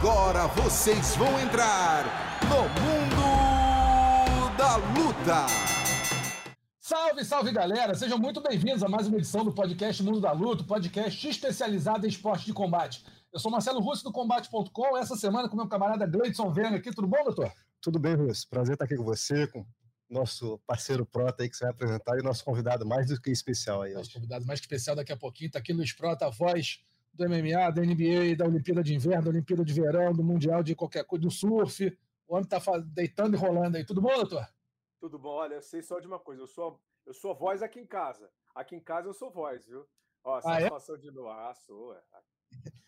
Agora vocês vão entrar no mundo da luta. Salve, salve galera! Sejam muito bem-vindos a mais uma edição do podcast Mundo da Luta, podcast especializado em esporte de combate. Eu sou Marcelo Russo do Combate.com, essa semana com meu camarada Gleidson Venga aqui. Tudo bom, doutor? Tudo bem, Russo. Prazer estar aqui com você, com nosso parceiro Prota aí que você vai apresentar e nosso convidado mais do que especial aí. Nosso convidado mais que especial daqui a pouquinho está aqui Luiz Prota, a voz do MMA, da NBA, da Olimpíada de Inverno, da Olimpíada de Verão, do Mundial de qualquer coisa, do surf. O homem está deitando e rolando aí. Tudo bom, doutor? Tudo bom. Olha, eu sei só de uma coisa. Eu sou, eu sou voz aqui em casa. Aqui em casa eu sou voz, viu? Ó, satisfação ah, é? de novo. Ah, sou. É.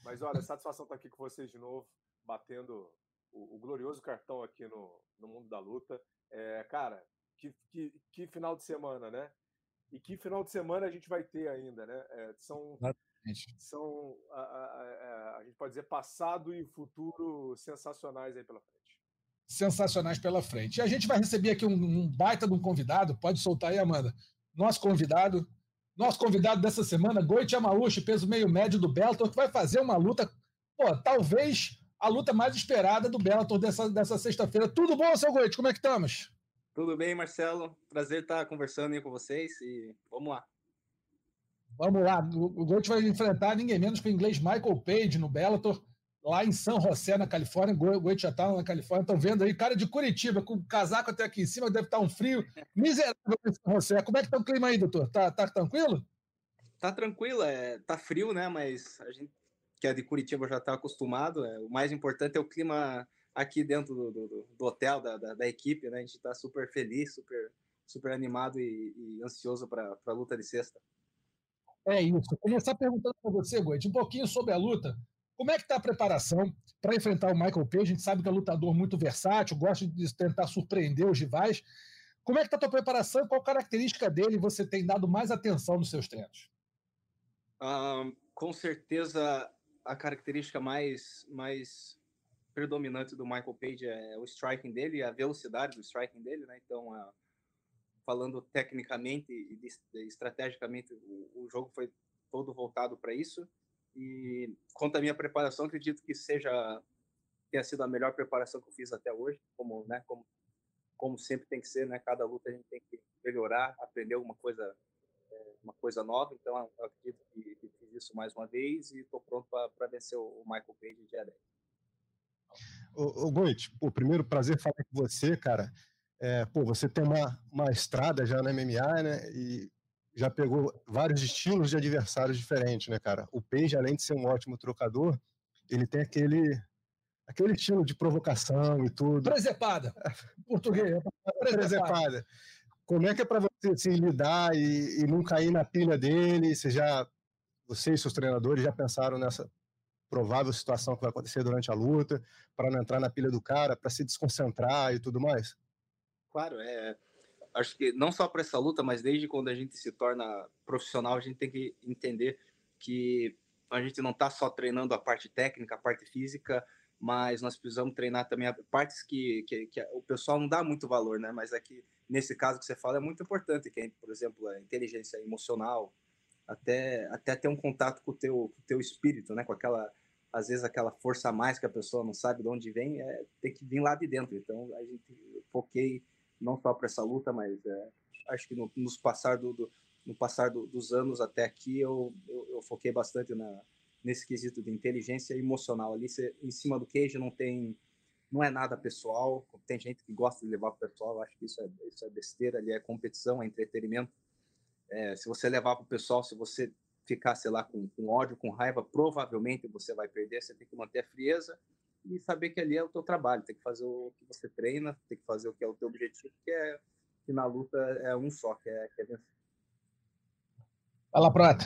Mas olha, satisfação estar aqui com vocês de novo, batendo o, o glorioso cartão aqui no, no mundo da luta. É, cara, que, que, que, final de semana, né? E que final de semana a gente vai ter ainda, né? É, são são a, a, a, a, gente pode dizer passado e futuro sensacionais aí pela frente. Sensacionais pela frente. E a gente vai receber aqui um, um baita de um convidado, pode soltar aí, Amanda. Nosso convidado, nosso convidado dessa semana, Goichi Amauchi, peso meio médio do Bellator, que vai fazer uma luta, pô, talvez a luta mais esperada do Bellator dessa, dessa sexta-feira. Tudo bom, seu Goichi? Como é que estamos? Tudo bem, Marcelo. Prazer estar conversando aí com vocês e vamos lá. Vamos lá, o Gold vai enfrentar ninguém menos que o inglês Michael Page no Bellator, lá em San José, na Califórnia. O Gold já está na Califórnia. Estão vendo aí, cara de Curitiba, com casaco até aqui em cima, deve estar tá um frio miserável em San José. Como é que está o clima aí, doutor? Tá, tá tranquilo? Tá tranquilo, é, tá frio, né? Mas a gente que é de Curitiba já está acostumado. É, o mais importante é o clima aqui dentro do, do, do hotel, da, da, da, equipe, né? A gente está super feliz, super, super animado e, e ansioso para a luta de sexta. É isso. Começar perguntando para você, Goit, um pouquinho sobre a luta. Como é que está a preparação para enfrentar o Michael Page? A gente sabe que é lutador muito versátil, gosta de tentar surpreender os rivais. Como é que está a tua preparação qual característica dele você tem dado mais atenção nos seus treinos? Um, com certeza, a característica mais, mais predominante do Michael Page é o striking dele, a velocidade do striking dele, né? Então, falando tecnicamente e estrategicamente, o, o jogo foi todo voltado para isso. E quanto à minha preparação, acredito que seja tenha sido a melhor preparação que eu fiz até hoje, como, né, como, como sempre tem que ser, né? Cada luta a gente tem que melhorar, aprender alguma coisa, é, uma coisa nova. Então, eu acredito que, que fiz isso mais uma vez e estou pronto para vencer o Michael Page dia 10. O, o Goit, o primeiro prazer falar com você, cara. É, pô, você tem uma, uma estrada já na MMA, né? E já pegou vários estilos de adversários diferentes, né, cara? O Page, além de ser um ótimo trocador, ele tem aquele aquele estilo de provocação e tudo. Presepada. Português. Presepada. Como é que é para você assim, lidar e, e, não cair na pilha dele? Você já, você e seus treinadores já pensaram nessa provável situação que vai acontecer durante a luta, para não entrar na pilha do cara, para se desconcentrar e tudo mais? Claro, é. Acho que não só para essa luta, mas desde quando a gente se torna profissional, a gente tem que entender que a gente não está só treinando a parte técnica, a parte física, mas nós precisamos treinar também partes que, que, que, o pessoal não dá muito valor, né? Mas é que nesse caso que você fala é muito importante, que é, por exemplo, a inteligência emocional, até até ter um contato com o teu, com o teu espírito, né? Com aquela às vezes aquela força a mais que a pessoa não sabe de onde vem, é, tem que vir lá de dentro. Então a gente foquei não só para essa luta, mas é, acho que no, passar do, do no passar do, dos anos até aqui eu, eu, eu, foquei bastante na, nesse quesito de inteligência emocional ali. Cê, em cima do queijo não tem não é nada pessoal. Tem gente que gosta de levar para o pessoal acho que isso é isso é besteira ali é competição é entretenimento. É, se você levar para o pessoal se você ficar sei lá com, com ódio com raiva provavelmente você vai perder você tem que manter a frieza e saber que ali é o teu trabalho, tem que fazer o que você treina, tem que fazer o que é o teu objetivo, que é que na luta é um só, que é, que é vencer. Fala, Prata.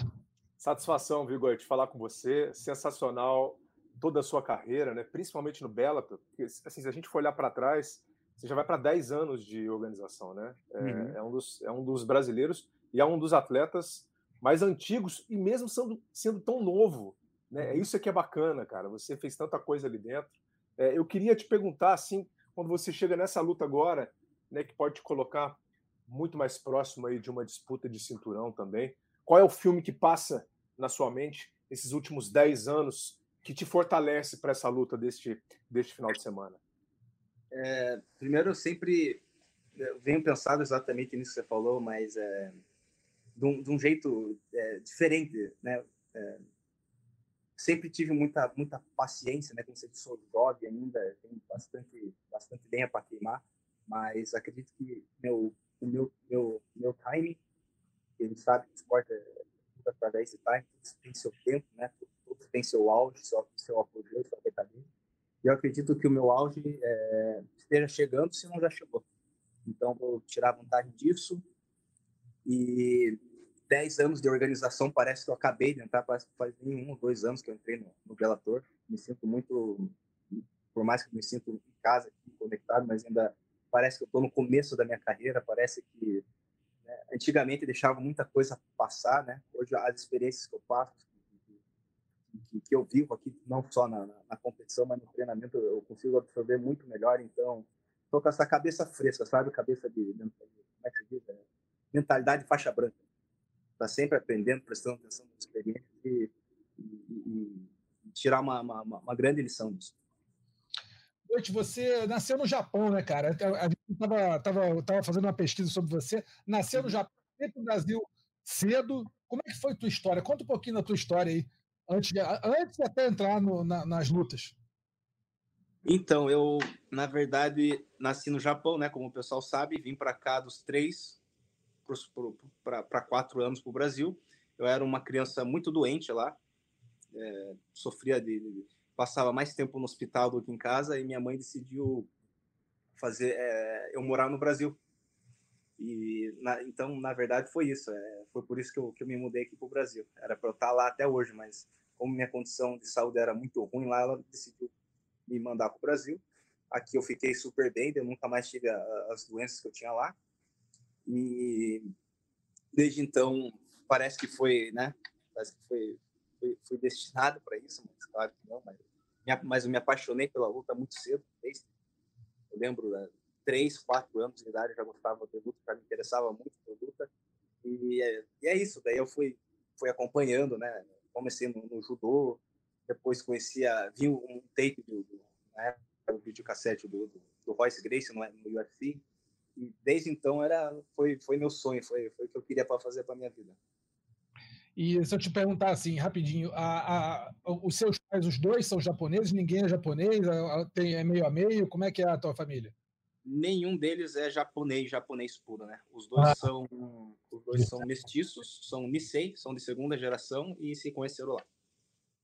Satisfação, Vigor, de falar com você. Sensacional toda a sua carreira, né? principalmente no Bellator. Porque, assim, se a gente for olhar para trás, você já vai para 10 anos de organização, né? É, uhum. é, um dos, é um dos brasileiros e é um dos atletas mais antigos e mesmo sendo, sendo tão novo né? É isso que é bacana, cara. Você fez tanta coisa ali dentro. É, eu queria te perguntar, assim, quando você chega nessa luta agora, né, que pode te colocar muito mais próximo aí de uma disputa de cinturão também, qual é o filme que passa na sua mente esses últimos 10 anos que te fortalece para essa luta deste, deste final de semana? É, primeiro, eu sempre eu venho pensado exatamente nisso que você falou, mas é, de, um, de um jeito é, diferente, né? É, sempre tive muita muita paciência, né? Como disse, sou jovem ainda, tenho bastante bastante lenha para queimar, mas acredito que meu o meu meu meu timing, ele sabe que o esporte é através de time, tem seu tempo, né? Tudo tem seu auge, seu seu apogeu, sua decadência. E eu acredito que o meu auge é, esteja chegando, se não já chegou. Então vou tirar vantagem disso e 10 anos de organização, parece que eu acabei de entrar, parece que faz um ou dois anos que eu entrei no, no. Me sinto muito, por mais que me sinto em casa, aqui, conectado, mas ainda parece que eu estou no começo da minha carreira, parece que né, antigamente deixava muita coisa passar, né? Hoje as experiências que eu passo, que, que eu vivo aqui, não só na, na, competição, mas no treinamento, eu consigo absorver muito melhor, então estou com essa cabeça fresca, sabe? Cabeça de, como é que se diz? É, mentalidade faixa branca está sempre aprendendo, prestando atenção nas experiências e, e, e tirar uma, uma, uma, grande lição disso. Noite, você nasceu no Japão, né, cara? A gente estava tava, tava fazendo uma pesquisa sobre você. Nasceu no uhum. Japão, veio para o Brasil cedo. Como é que foi a tua história? Conta um pouquinho da tua história aí, antes de, antes de até entrar no, na, nas lutas. Então, eu, na verdade, nasci no Japão, né? Como o pessoal sabe, vim para cá dos três para quatro anos para o Brasil. Eu era uma criança muito doente lá, é, sofria de, passava mais tempo no hospital do que em casa e minha mãe decidiu fazer é, eu morar no Brasil. E na, então, na verdade, foi isso. É, foi por isso que eu, que eu me mudei aqui para o Brasil. Era para eu estar lá até hoje, mas como minha condição de saúde era muito ruim lá, ela decidiu me mandar para o Brasil. Aqui eu fiquei super bem, eu nunca mais tive as doenças que eu tinha lá. E desde então parece que foi, né? Parece que foi, foi, foi destinado para isso, mas claro que não. Mas, mas eu me apaixonei pela luta muito cedo. Desde, eu lembro, né, três, quatro anos de idade eu já gostava de luta, já me interessava muito por luta. E é, e é isso. Daí eu fui, fui acompanhando, né? Comecei no, no judô, depois conhecia, vi um tape do, do videocassete do, do, do Royce Gracie no, no UFC e desde então era foi foi meu sonho, foi foi o que eu queria para fazer para minha vida. E se eu te perguntar assim, rapidinho, a, a, os seus pais, os dois são japoneses, ninguém é japonês, tem, é meio a meio, como é que é a tua família? Nenhum deles é japonês, japonês puro, né? Os dois ah. são os dois são mestiços, são Nisei, são de segunda geração e se conheceram lá.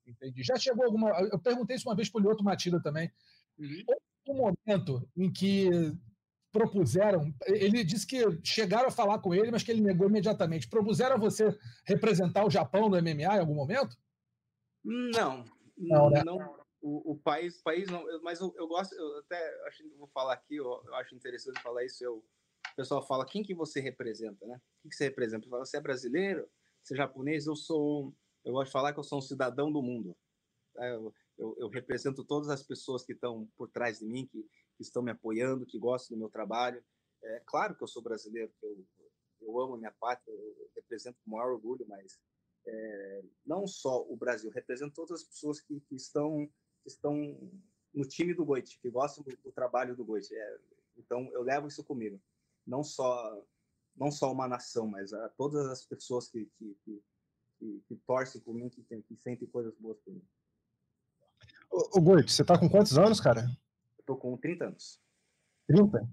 Entendi. Já chegou alguma. Eu perguntei isso uma vez para o Lioto Matida também. Uhum. Um momento em que propuseram, ele disse que chegaram a falar com ele, mas que ele negou imediatamente. Propuseram você representar o Japão no MMA em algum momento? Não, não, né? não o, o, país, país não, mas eu, eu, gosto, eu até acho vou falar aqui, eu, eu, acho interessante falar isso. Eu, o pessoal fala quem que você representa, né? O que você representa? Você é brasileiro? Você é japonês? Eu sou, eu gosto de falar que eu sou um cidadão do mundo. Eu, eu, eu represento todas as pessoas que estão por trás de mim, que que estão me apoiando, que gostam do meu trabalho. É claro que eu sou brasileiro, que eu, eu amo a minha pátria, eu represento com o maior orgulho, mas é, não só o Brasil, represento todas as pessoas que, que estão, que estão no time do Goit, que gostam do, do trabalho do Goit. É, então, eu levo isso comigo. Não só não só uma nação, mas a todas as pessoas que, que, que, que, que torcem por mim, que, tem, que sentem coisas boas por mim. Ô, Goit, você tá com quantos anos, cara? Tô com 30 anos. 30?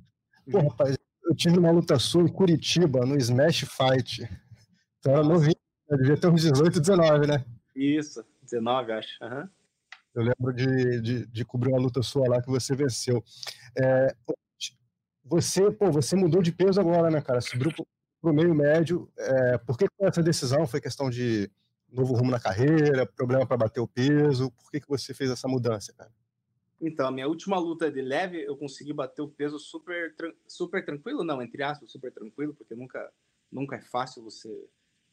Pô, uhum. rapaz, eu tive uma luta sua em Curitiba, no Smash Fight. Então era novinho, né? devia ter uns 18, 19, né? Isso, 19, acho. Uhum. Eu lembro de, de, de, cobrir uma luta sua lá que você venceu. É, você, pô, você mudou de peso agora, né, cara? Subiu pro, pro meio médio. É, por que essa decisão? Foi questão de novo rumo na carreira, problema para bater o peso? Por que, que você fez essa mudança, cara? Então, a minha última luta de leve, eu consegui bater o peso super, super tranquilo, não, entre aspas, super tranquilo, porque nunca, nunca é fácil você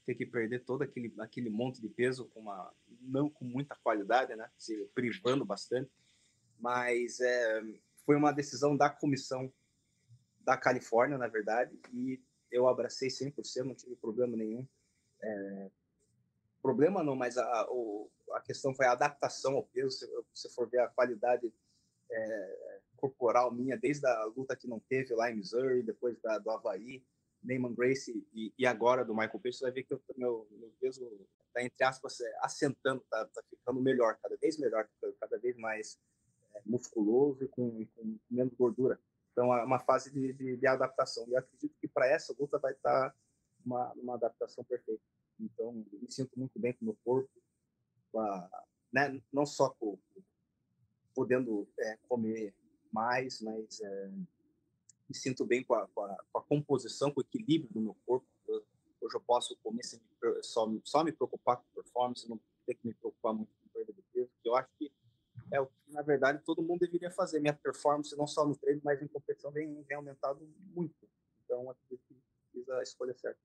ter que perder todo aquele, aquele monte de peso com uma, não com muita qualidade, né, se privando bastante, mas é, foi uma decisão da comissão da Califórnia, na verdade, e eu abracei 100%, não tive problema nenhum. É, problema não, mas a, o, a questão foi a adaptação ao peso. Se você for ver a qualidade é, corporal minha, desde a luta que não teve lá em Missouri, depois da, do Havaí, Neyman Gracie e, e, agora do Michael Page, você vai ver que o meu, meu peso está, entre aspas, é, assentando, está tá ficando melhor, cada vez melhor, cada vez mais é, musculoso e com, com, menos gordura. Então, é uma fase de, de, de adaptação. E acredito que para essa luta vai estar tá uma, uma adaptação perfeita. Então, me sinto muito bem com o meu corpo, a, né, não só com, podendo é, comer mais, mas é, me sinto bem com a, com, a, com a, composição, com o equilíbrio do meu corpo. Eu, hoje eu posso comer sem só, só me preocupar com performance, não ter que me preocupar muito com perda de peso, que eu acho que é o que, na verdade, todo mundo deveria fazer. Minha performance, não só no treino, mas em competição, vem, vem aumentado muito. Então, acho que fiz a escolha certa.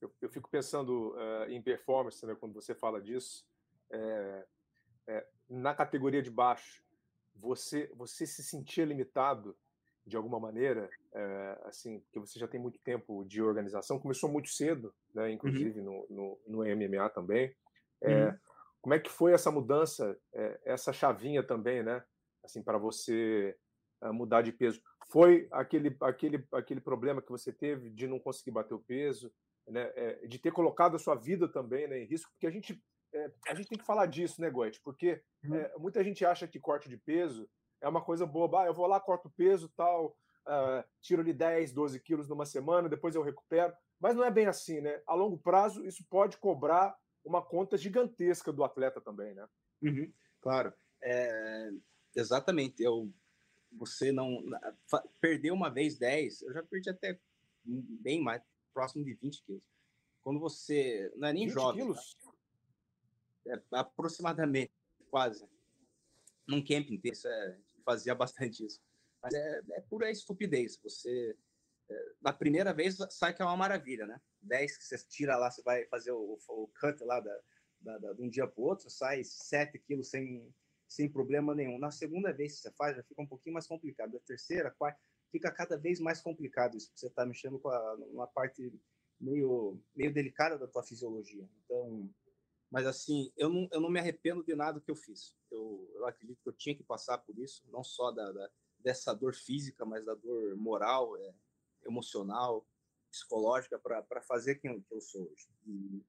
Eu, eu fico pensando uh, em performance, né, quando você fala disso. É, é, na categoria de baixo, você, você se sentia limitado de alguma maneira, é, assim, porque você já tem muito tempo de organização, começou muito cedo, né, uhum. inclusive uhum. no, no, no, MMA também. Uhum. Como é que foi essa mudança, essa chavinha também, né, assim, para você mudar de peso? Foi aquele, aquele, aquele problema que você teve de não conseguir bater o peso, né, de ter colocado a sua vida também né, em risco, porque a gente é, a gente tem que falar disso, né, Goethe? Porque uhum. é, muita gente acha que corte de peso é uma coisa boba. Ah, eu vou lá, corto o peso tal, uh, tiro ali 10, 12 quilos numa semana, depois eu recupero. Mas não é bem assim, né? A longo prazo, isso pode cobrar uma conta gigantesca do atleta também, né? Uhum, claro. É, exatamente. Eu, você não. Perdeu uma vez 10, eu já perdi até bem mais, próximo de 20 quilos. Quando você. Não é nem jovem. Quilos? Tá? é, aproximadamente, quase. Num camping inteiro, isso é, fazia bastante isso. Mas é, é pura estupidez. Você, é, na primeira vez, sai que é uma maravilha, né? 10 que você tira lá, você vai fazer o, o cut lá da, da, da, de um dia para o outro, sai 7 quilos sem, sem problema nenhum. Na segunda vez que você faz, já fica um pouquinho mais complicado. A terceira, quarta, fica cada vez mais complicado isso, porque você está mexendo com a, uma parte meio, meio delicada da tua fisiologia. Então, mas, assim, eu não, eu não me arrependo de nada que eu fiz. Eu, eu acredito que eu tinha que passar por isso, não só da, da dessa dor física, mas da dor moral, é, emocional, psicológica, para fazer quem eu sou hoje. E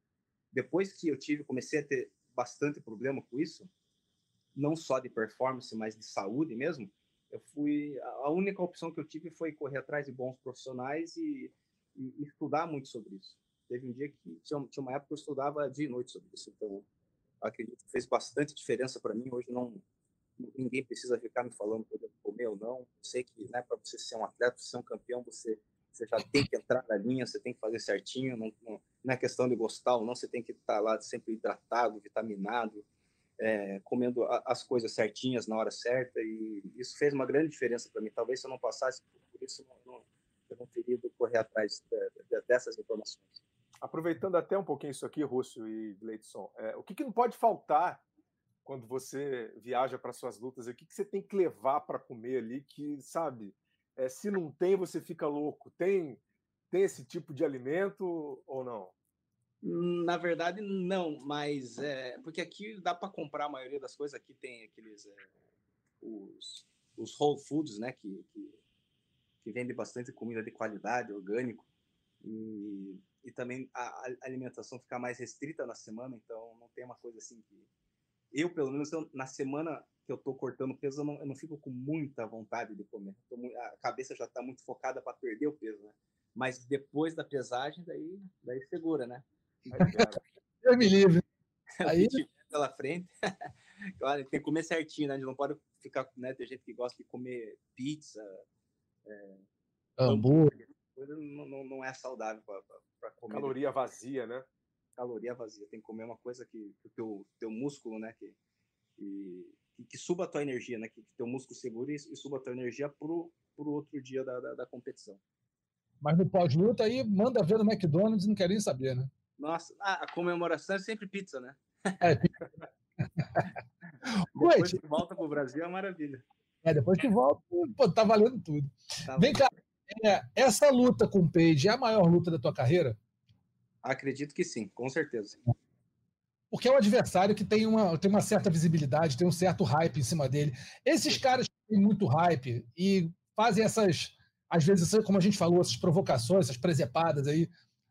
depois que eu tive, comecei a ter bastante problema com isso, não só de performance, mas de saúde mesmo, eu fui a única opção que eu tive foi correr atrás de bons profissionais e, e, estudar muito sobre isso. Teve um dia que tinha, tinha uma época que eu estudava dia e noite sobre isso, então acredito que fez bastante diferença para mim. Hoje não ninguém precisa ficar me falando que eu comer ou não. Eu sei que né, para você ser um atleta, ser um campeão, você, você já tem que entrar na linha, você tem que fazer certinho. Não, não, não é questão de gostar ou não, você tem que estar tá lá sempre hidratado, vitaminado, é, comendo a, as coisas certinhas na hora certa. E isso fez uma grande diferença para mim. Talvez se eu não passasse por isso, não, não, eu não teria ido correr atrás de, de, dessas informações aproveitando até um pouquinho isso aqui, Rússio e Gleidson, é, o que, que, não pode faltar quando você viaja para suas lutas? O que, que, você tem que levar para comer ali que, sabe, é, se não tem, você fica louco? Tem, tem esse tipo de alimento ou não? Na verdade, não, mas é, porque aqui dá para comprar a maioria das coisas. Aqui tem aqueles é, os, os Whole Foods, né, que, que, que vendem bastante comida de qualidade, orgânico. E e também a, alimentação ficar mais restrita na semana, então não tem uma coisa assim que eu, pelo menos, eu, na semana que eu tô cortando peso, eu não, eu não fico com muita vontade de comer. Tô, a cabeça já está muito focada para perder o peso, né? Mas depois da pesagem, daí, daí segura, né? Eu me livre. Aí... pela frente. claro, tem que comer certinho, né? A gente não pode ficar, né? Tem gente que gosta de comer pizza, é, hambúrguer. Não, não, não é saudável para para comer. Caloria vazia, né? Caloria vazia. Tem que comer uma coisa que, que o teu, teu músculo, né? Que, que, que, suba a tua energia, né? Que, que teu músculo segure e, e suba a tua energia pro, pro outro dia da, da, da competição. Mas no pós-luta aí, manda ver no McDonald's e não quer nem saber, né? Nossa, a comemoração é sempre pizza, né? É, pizza. depois que volta pro Brasil é uma maravilha. É, depois que volta, pô, tá valendo tudo. Tá Vem cá, é, essa luta com o Page é a maior luta da tua carreira? Acredito que sim, com certeza. porque é um adversário que tem uma, tem uma certa visibilidade, tem um certo hype em cima dele. Esses caras que têm muito hype e fazem essas, às vezes, como a gente falou, essas provocações, essas presepadas aí,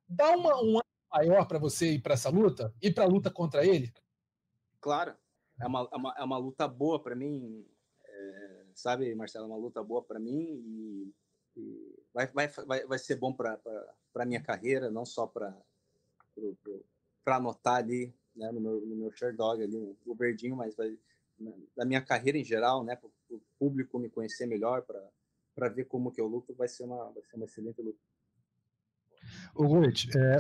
dá uma, um maior para você ir para essa luta? Ir para a luta contra ele? Claro, é uma, é uma, é uma luta boa para mim, é, sabe, Marcelo? É uma luta boa para mim e, e, vai, vai, vai, vai ser bom para a minha carreira, não só para anotar ali né, no, meu, no meu Sherdog ali, o verdinho, mas vai, da minha carreira em geral, né, para o público me conhecer melhor, para ver como que eu luto, vai ser uma, vai ser uma excelente luta. O Goit, é,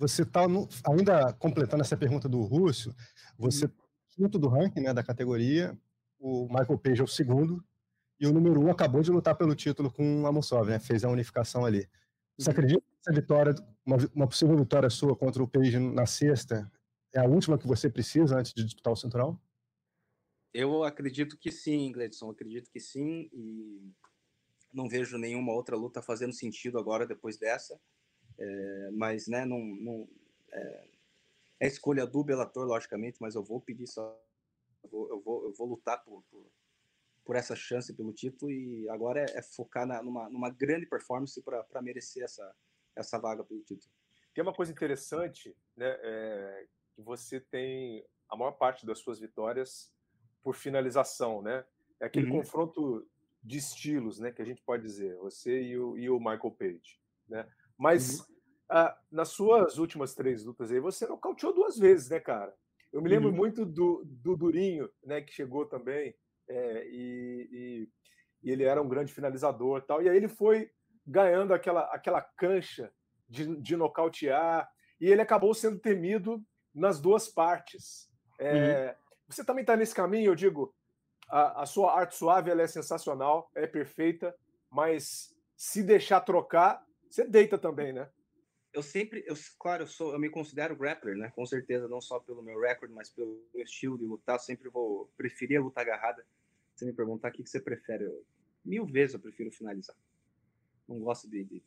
você está ainda completando essa pergunta do Rússio, você uhum. quinto do ranking né, da categoria, o Michael Page é o segundo, e o número um acabou de lutar pelo título com o Amosov, né, fez a unificação ali. Você uhum. acredita que essa vitória, uma, uma possível vitória sua contra o Page na sexta, é a última que você precisa antes de disputar o Central? Eu acredito que sim, Gledson, acredito que sim, e não vejo nenhuma outra luta fazendo sentido agora depois dessa. É, mas, né, não, não é, é, escolha do Bellator, logicamente, mas eu vou pedir só, eu vou, eu vou, eu vou lutar por, por, por, essa chance pelo título e agora é, é focar na, numa, numa grande performance para merecer essa, essa vaga pelo título. Tem uma coisa interessante, né, é, que você tem a maior parte das suas vitórias por finalização, né? É aquele uhum. confronto de estilos, né, que a gente pode dizer, você e o, e o Michael Page, né? Mas uhum. ah, nas suas últimas três lutas aí, você nocauteou duas vezes, né, cara? Eu me lembro uhum. muito do, do Durinho, né, que chegou também, é, e, e, e, ele era um grande finalizador tal. E aí ele foi ganhando aquela, aquela cancha de, de nocautear, e ele acabou sendo temido nas duas partes. É, uhum. Você também está nesse caminho, eu digo, a, a sua arte suave ela é sensacional, é perfeita, mas se deixar trocar, você deita também, né? Eu sempre, eu, claro, eu sou, eu me considero grappler, né? Com certeza, não só pelo meu recorde, mas pelo meu estilo de lutar. Sempre vou preferir a luta agarrada. Você me perguntar o que, que você prefere, eu, mil vezes eu prefiro finalizar. Não gosto de, de,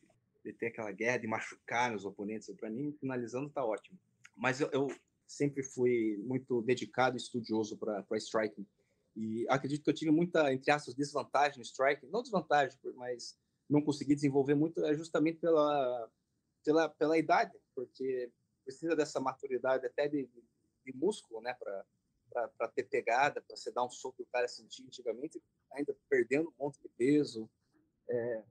de ter aquela guerra de machucar os oponentes. Para mim, finalizando tá ótimo. Mas eu, eu sempre fui muito dedicado e estudioso para striking. E acredito que eu tive muita, entre aspas, desvantagem no striking. Não desvantagem, mas não consegui desenvolver muito é justamente pela, pela, pela idade, porque precisa dessa maturidade até de, de músculo, né, para ter pegada, para você dar um soco que o cara sentia antigamente, ainda perdendo um monte de peso, é,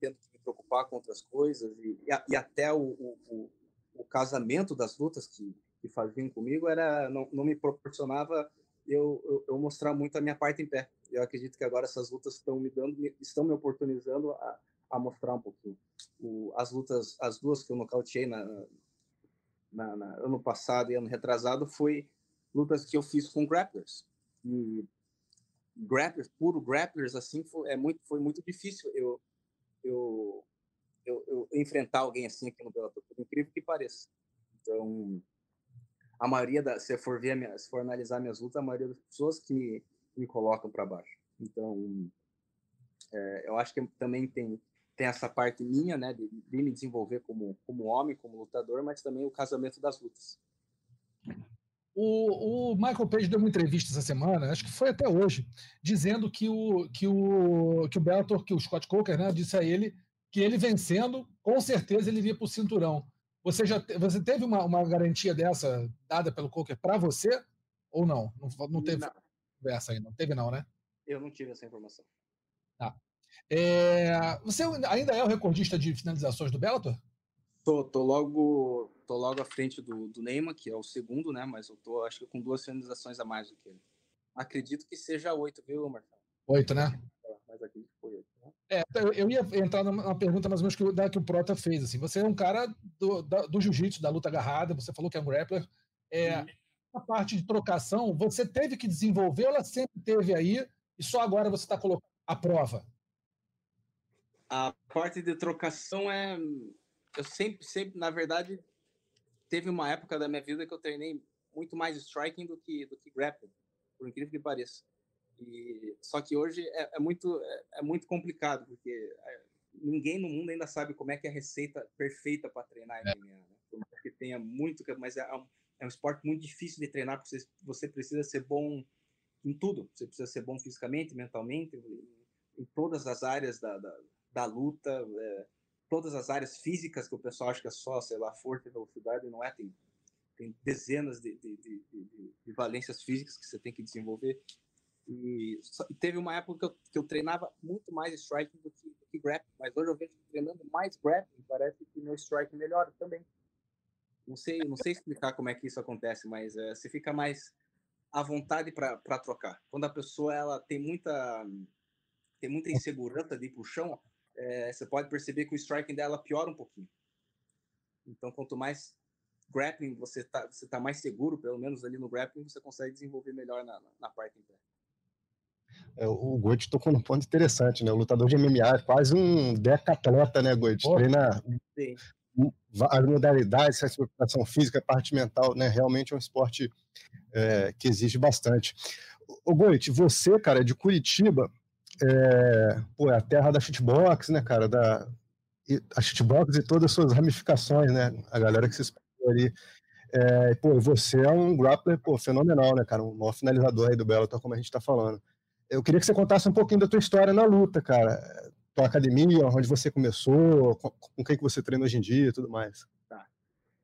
tendo que me preocupar com outras coisas, e, e, e até o, o, o, casamento das lutas que, que faziam comigo era não, não me proporcionava eu, eu, eu, mostrar muito a minha parte em pé. Eu acredito que agora essas lutas estão me dando, estão me oportunizando a, a mostrar um pouquinho. O, as lutas, as duas que eu nocauteei na, na, na, ano passado e ano retrasado foi lutas que eu fiz com grapplers. E grapplers, puro grapplers, assim, foi, é muito, foi muito difícil eu, eu, eu, eu enfrentar alguém assim aqui no Bellator, por incrível que pareça. Então, a maioria da, se for ver, se for analisar minhas lutas, a maioria das pessoas que me, colocam para baixo. Então, é, eu acho que também tem tem essa parte minha, né, de, de, me desenvolver como como homem, como lutador, mas também o casamento das lutas. O, o Michael Page deu uma entrevista essa semana, acho que foi até hoje, dizendo que o que o que o Bellator, que o Scott Coker, né, disse a ele que ele vencendo, com certeza ele iria para o cinturão. Você já você teve uma, uma garantia dessa dada pelo Coker para você ou não? Não, não teve conversa aí, não teve não, né? Eu não tive essa informação. Tá. É, você ainda é o recordista de finalizações do Bellator? Tô, tô logo, tô logo à frente do, do Neymar, que é o segundo, né? Mas eu tô, acho que com duas finalizações a mais do que ele. Acredito que seja oito, viu, Marcelo? Oito, né? Mas acredito que foi oito. É, eu ia entrar numa pergunta mais ou menos que, da, que o Prota fez. Assim. Você é um cara do, do jiu-jitsu, da luta agarrada, você falou que é um grappler. É, a parte de trocação, você teve que desenvolver ela sempre teve aí e só agora você está colocando a prova? A parte de trocação é. Eu sempre, sempre, na verdade, teve uma época da minha vida que eu treinei muito mais striking do que, do que grappling, por incrível que pareça. E, só que hoje é, é muito, é, é, muito complicado, porque é, ninguém no mundo ainda sabe como é que é a receita perfeita para treinar MMA, né? Por que tenha muito, mas é, é um esporte muito difícil de treinar, porque você, você precisa ser bom em tudo. Você precisa ser bom fisicamente, mentalmente, em, todas as áreas da, da, da luta, é, todas as áreas físicas que o pessoal acha que é só, sei lá, força e velocidade, não é? Tem, tem dezenas de, de, de, de, valências físicas que você tem que desenvolver. E, e teve uma época que eu, que eu, treinava muito mais striking do que, do que grappling, mas hoje eu vejo treinando mais grappling, parece que meu striking melhora também. Não sei, não sei explicar como é que isso acontece, mas é, você fica mais à vontade para trocar. Quando a pessoa ela tem muita tem muita insegurança de ir pro chão, é, você pode perceber que o striking dela piora um pouquinho. Então, quanto mais grappling você tá, você tá mais seguro, pelo menos ali no grappling, você consegue desenvolver melhor na, na parte em pé. É, o Goit tocou num ponto interessante, né? O lutador de MMA é quase um decatleta, né, Goit? Treina Sim. As modalidades, a preparação física, a parte mental, né? Realmente é um esporte é, que exige bastante. O Goit, você, cara, é de Curitiba, é, pô, é a terra da shootbox, né, cara? Da, a shootbox e todas as suas ramificações, né? A galera que se espalhou ali. É, pô, você é um grappler pô, fenomenal, né, cara? Um maior finalizador aí do Bellator, como a gente tá falando. Eu queria que você contasse um pouquinho da tua história na luta, cara. Tua academia, onde você começou, com, quem que você treina hoje em dia e tudo mais. Tá.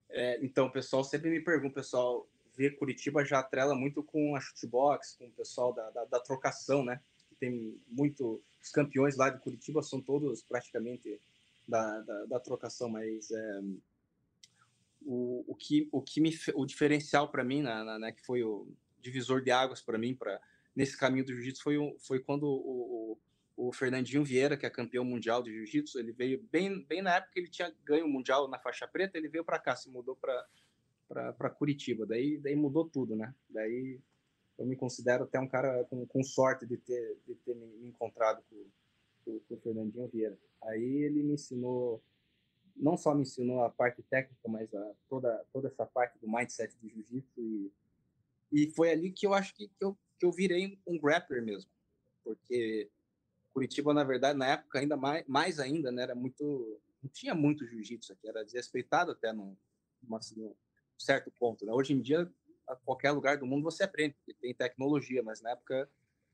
É, então, pessoal sempre me pergunta, pessoal, vê Curitiba já atrela muito com a shootbox, com o pessoal da, da, da trocação, né? tem muito. Os campeões lá de Curitiba são todos praticamente da, da, da trocação, mas é, o, o, que, o que me. O diferencial para mim, na, na, né, que foi o divisor de águas para mim, para nesse caminho do jiu-jitsu, foi, foi quando o, o, Fernandinho Vieira, que é campeão mundial de jiu-jitsu, ele veio bem, bem na época que ele tinha ganho o mundial na faixa preta, ele veio para cá, se mudou para Curitiba. Daí, daí mudou tudo, né? Daí eu me considero até um cara com, com sorte de ter, de ter me encontrado com, com, com, o Fernandinho Vieira. Aí ele me ensinou, não só me ensinou a parte técnica, mas a, toda, toda essa parte do mindset de jiu-jitsu. E, e foi ali que eu acho que, que, eu, que eu virei um grappler mesmo. Porque Curitiba, na verdade, na época, ainda mais, mais ainda, né, era muito. Não tinha muito jiu-jitsu aqui, era desrespeitado até num, num certo ponto. Né? Hoje em dia, a qualquer lugar do mundo você aprende, porque tem tecnologia, mas na época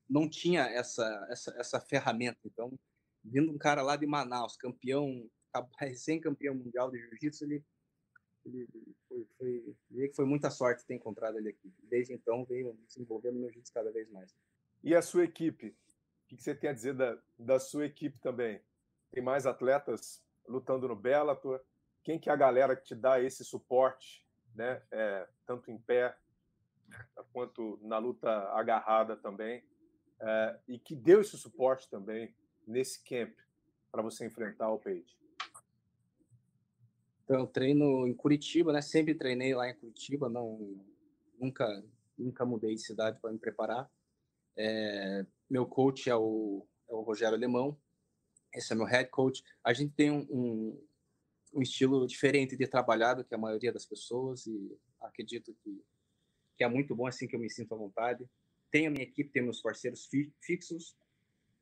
não tinha essa, essa, essa ferramenta. Então, vindo um cara lá de Manaus, campeão, recém-campeão mundial de jiu-jitsu, ele, ele foi, foi, foi muita sorte ter encontrado ele aqui. Desde então, veio desenvolvendo meu jiu-jitsu cada vez mais. E a sua equipe? O que você tem a dizer da, da sua equipe também? Tem mais atletas lutando no Bellator? Quem que é a galera que te dá esse suporte, né? É, tanto em pé quanto na luta agarrada também, é, e que deu esse suporte também nesse camp para você enfrentar o Page? Então, eu treino em Curitiba, né? Sempre treinei lá em Curitiba, não nunca nunca mudei de cidade para me preparar. É, meu coach é o, é o Rogério Alemão, esse é meu head coach. A gente tem um, um, um estilo diferente de trabalhar do que a maioria das pessoas e acredito que que é muito bom, assim que eu me sinto à vontade. Tenho a minha equipe, tenho meus parceiros fi fixos,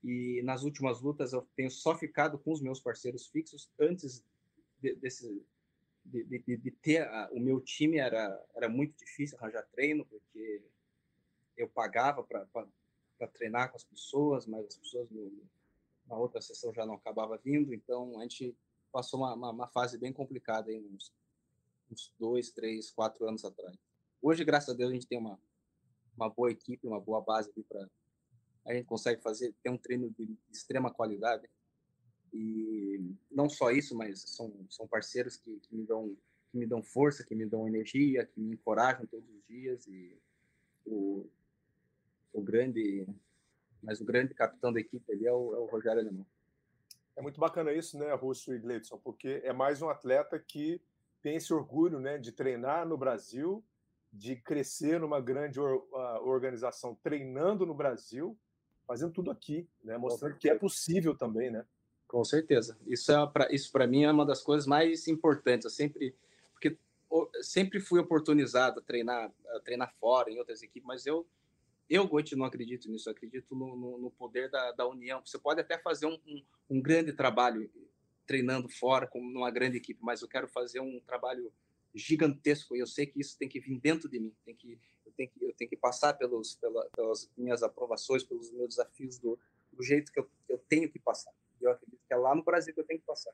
e nas últimas lutas eu tenho só ficado com os meus parceiros fixos. Antes de, desse, de, de, de ter a, o meu time, era, era muito difícil arranjar treino, porque eu pagava para treinar com as pessoas, mas as pessoas no, na outra sessão já não acabava vindo, então a gente passou uma, uma, uma fase bem complicada aí uns, uns dois, três, quatro anos atrás. Hoje, graças a Deus, a gente tem uma, uma boa equipe, uma boa base ali para a gente consegue fazer, ter um treino de extrema qualidade. E não só isso, mas são, são parceiros que, que me dão que me dão força, que me dão energia, que me encorajam todos os dias e o, o grande mas o grande capitão da equipe ali é o, é o Rogério Alemão. É muito bacana isso, né, Russo e Gleidson, porque é mais um atleta que tem esse orgulho, né, de treinar no Brasil de crescer numa grande organização, treinando no Brasil, fazendo tudo aqui, né? mostrando que é possível também, né? Com certeza. Isso é para isso para mim é uma das coisas mais importantes. Eu sempre porque sempre fui oportunizado a treinar a treinar fora em outras equipes, mas eu eu Goiti não acredito nisso. Acredito no, no, no poder da, da, união. Você pode até fazer um, um, um grande trabalho treinando fora com uma grande equipe, mas eu quero fazer um trabalho gigantesco e eu sei que isso tem que vir dentro de mim, tem que eu tenho que eu tenho que passar pelos pela, pelas minhas aprovações, pelos meus desafios do, do jeito que eu, eu tenho que passar. Eu acredito que é lá no Brasil que eu tenho que passar.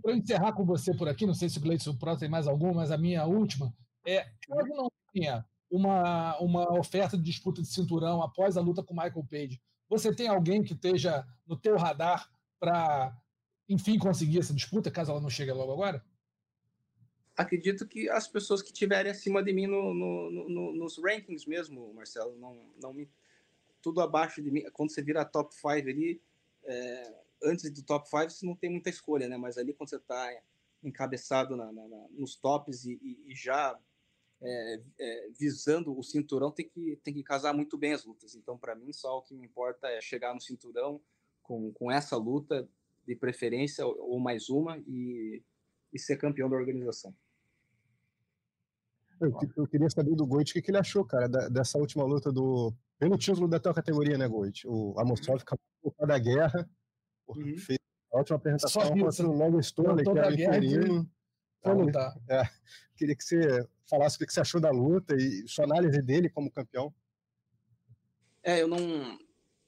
Para encerrar com você por aqui, não sei se o Gleison Pro tem mais alguma, mas a minha última é caso não tenha uma, uma oferta de disputa de cinturão após a luta com Michael Page, você tem alguém que esteja no teu radar para, enfim, conseguir essa disputa, caso ela não chegue logo agora? Acredito que as pessoas que estiverem acima de mim no, no, no, nos rankings mesmo, Marcelo, não, não me tudo abaixo de mim. Quando você vira top 5 ali, é, antes do top 5 você não tem muita escolha, né? Mas ali quando você está encabeçado na, na, na, nos tops e, e, e já é, é, visando o cinturão, tem que, tem que casar muito bem as lutas. Então, para mim, só o que me importa é chegar no cinturão com, com essa luta, de preferência, ou mais uma, e, e ser campeão da organização. Eu, eu queria saber do Goit o que, que ele achou, cara, da, dessa última luta do. Pelo título da tua categoria, né, Goit? O Amosov acabou da guerra, uhum. fez uma ótima apresentação contra o Logan Stone, que era interino. Foi lutar. É, queria que você falasse o que você achou da luta e sua análise dele como campeão. É, eu não.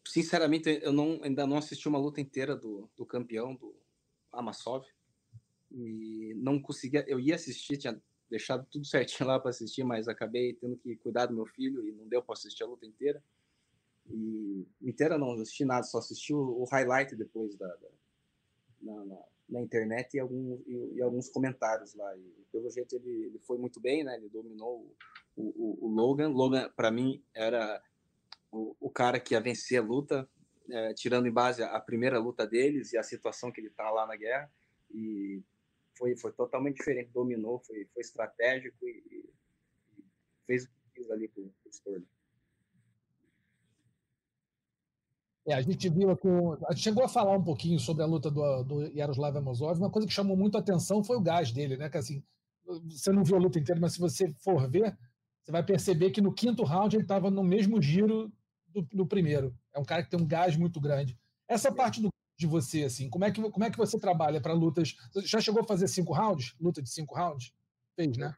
Sinceramente, eu não, ainda não assisti uma luta inteira do, do campeão, do Amasov. E não conseguia. Eu ia assistir, tinha deixado tudo certinho lá para assistir, mas acabei tendo que cuidar do meu filho e não deu para assistir a luta inteira. E inteira não, não assisti nada, só assisti o, o highlight depois da, da na, na, na, internet e, algum, e, e, alguns comentários lá. E pelo jeito ele, ele foi muito bem, né? Ele dominou o, o, o Logan. Logan, para mim, era o, o, cara que ia vencer a luta, é, tirando em base a, primeira luta deles e a situação que ele tá lá na guerra. E foi, foi totalmente diferente, dominou, foi, foi estratégico e, e fez o que quis ali com, com o É, a gente viu aqui, a gente chegou a falar um pouquinho sobre a luta do, do Yaroslav Amosov, uma coisa que chamou muito a atenção foi o gás dele, né? Que assim, você não viu a luta inteira, mas se você for ver, você vai perceber que no quinto round ele estava no mesmo giro do, do, primeiro. É um cara que tem um gás muito grande. Essa parte do, de você, assim, como é que, como é que você trabalha para lutas? Você já chegou a fazer cinco rounds? Luta de cinco rounds? Fez, né?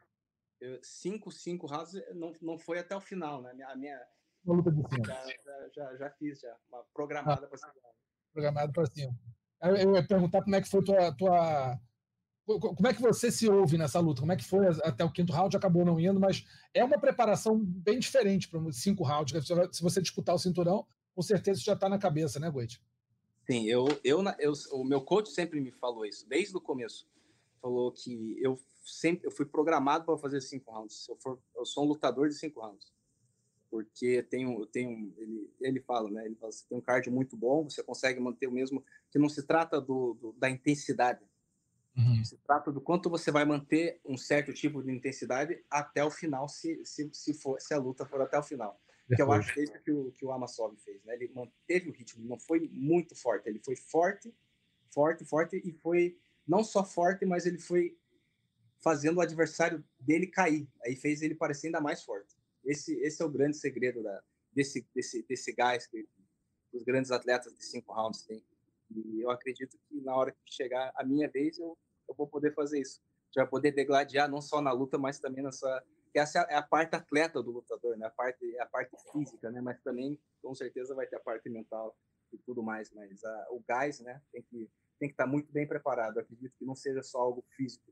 Eu, cinco, cinco rounds não, não foi até o final, né? A minha, uma luta de cinco. Já, já, já, já fiz, já. Uma programada ah, para cima. Programada para cima. Eu ia perguntar como é que foi tua, tua. Como é que você se ouve nessa luta? Como é que foi até o quinto round? Acabou não indo, mas é uma preparação bem diferente para cinco rounds. Se você disputar o cinturão, com certeza isso já está na cabeça, né, Goit? Sim, eu, eu, eu, o meu coach sempre me falou isso, desde o começo. Falou que eu sempre eu fui programado para fazer cinco rounds. Eu, for, eu sou um lutador de cinco rounds porque tem um, tem um ele, ele fala, né? Ele fala, você tem um card muito bom, você consegue manter o mesmo, que não se trata do, do da intensidade, uhum. se trata do quanto você vai manter um certo tipo de intensidade até o final, se, se, se, for, se a luta for até o final. Que eu acho que é isso que o, que o Amasov fez, né? Ele manteve o ritmo, não foi muito forte, ele foi forte, forte, forte, e foi não só forte, mas ele foi fazendo o adversário dele cair, aí fez ele parecer ainda mais forte. Esse, esse é o grande segredo da, desse, desse, desse gás que os grandes atletas de cinco rounds têm. E eu acredito que na hora que chegar a minha vez, eu, eu vou poder fazer isso. Já poder degladiar não só na luta, mas também nessa. Essa é a parte atleta do lutador, né? A parte, a parte física, né? Mas também, com certeza, vai ter a parte mental e tudo mais. Mas a, o gás, né? Tem que, tem que estar muito bem preparado. Eu acredito que não seja só algo físico,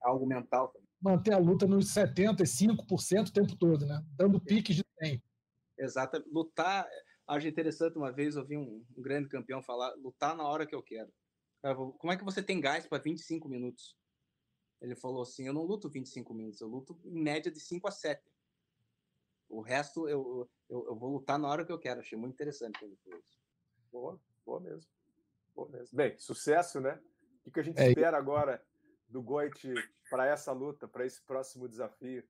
algo mental também manter a luta nos 75% o tempo todo, né? Dando piques de 100. Exato. Lutar, acho interessante uma vez eu vi um, um grande campeão falar, lutar na hora que eu quero. Como é que você tem gás para 25 minutos? Ele falou assim, eu não luto 25 minutos, eu luto em média de 5 a 7. O resto eu, eu, eu vou lutar na hora que eu quero. Achei muito interessante quando ele falou isso. Boa, boa mesmo. Boa mesmo. Bem, sucesso, né? O que a gente é, espera agora do Goit para essa luta, para esse próximo desafio?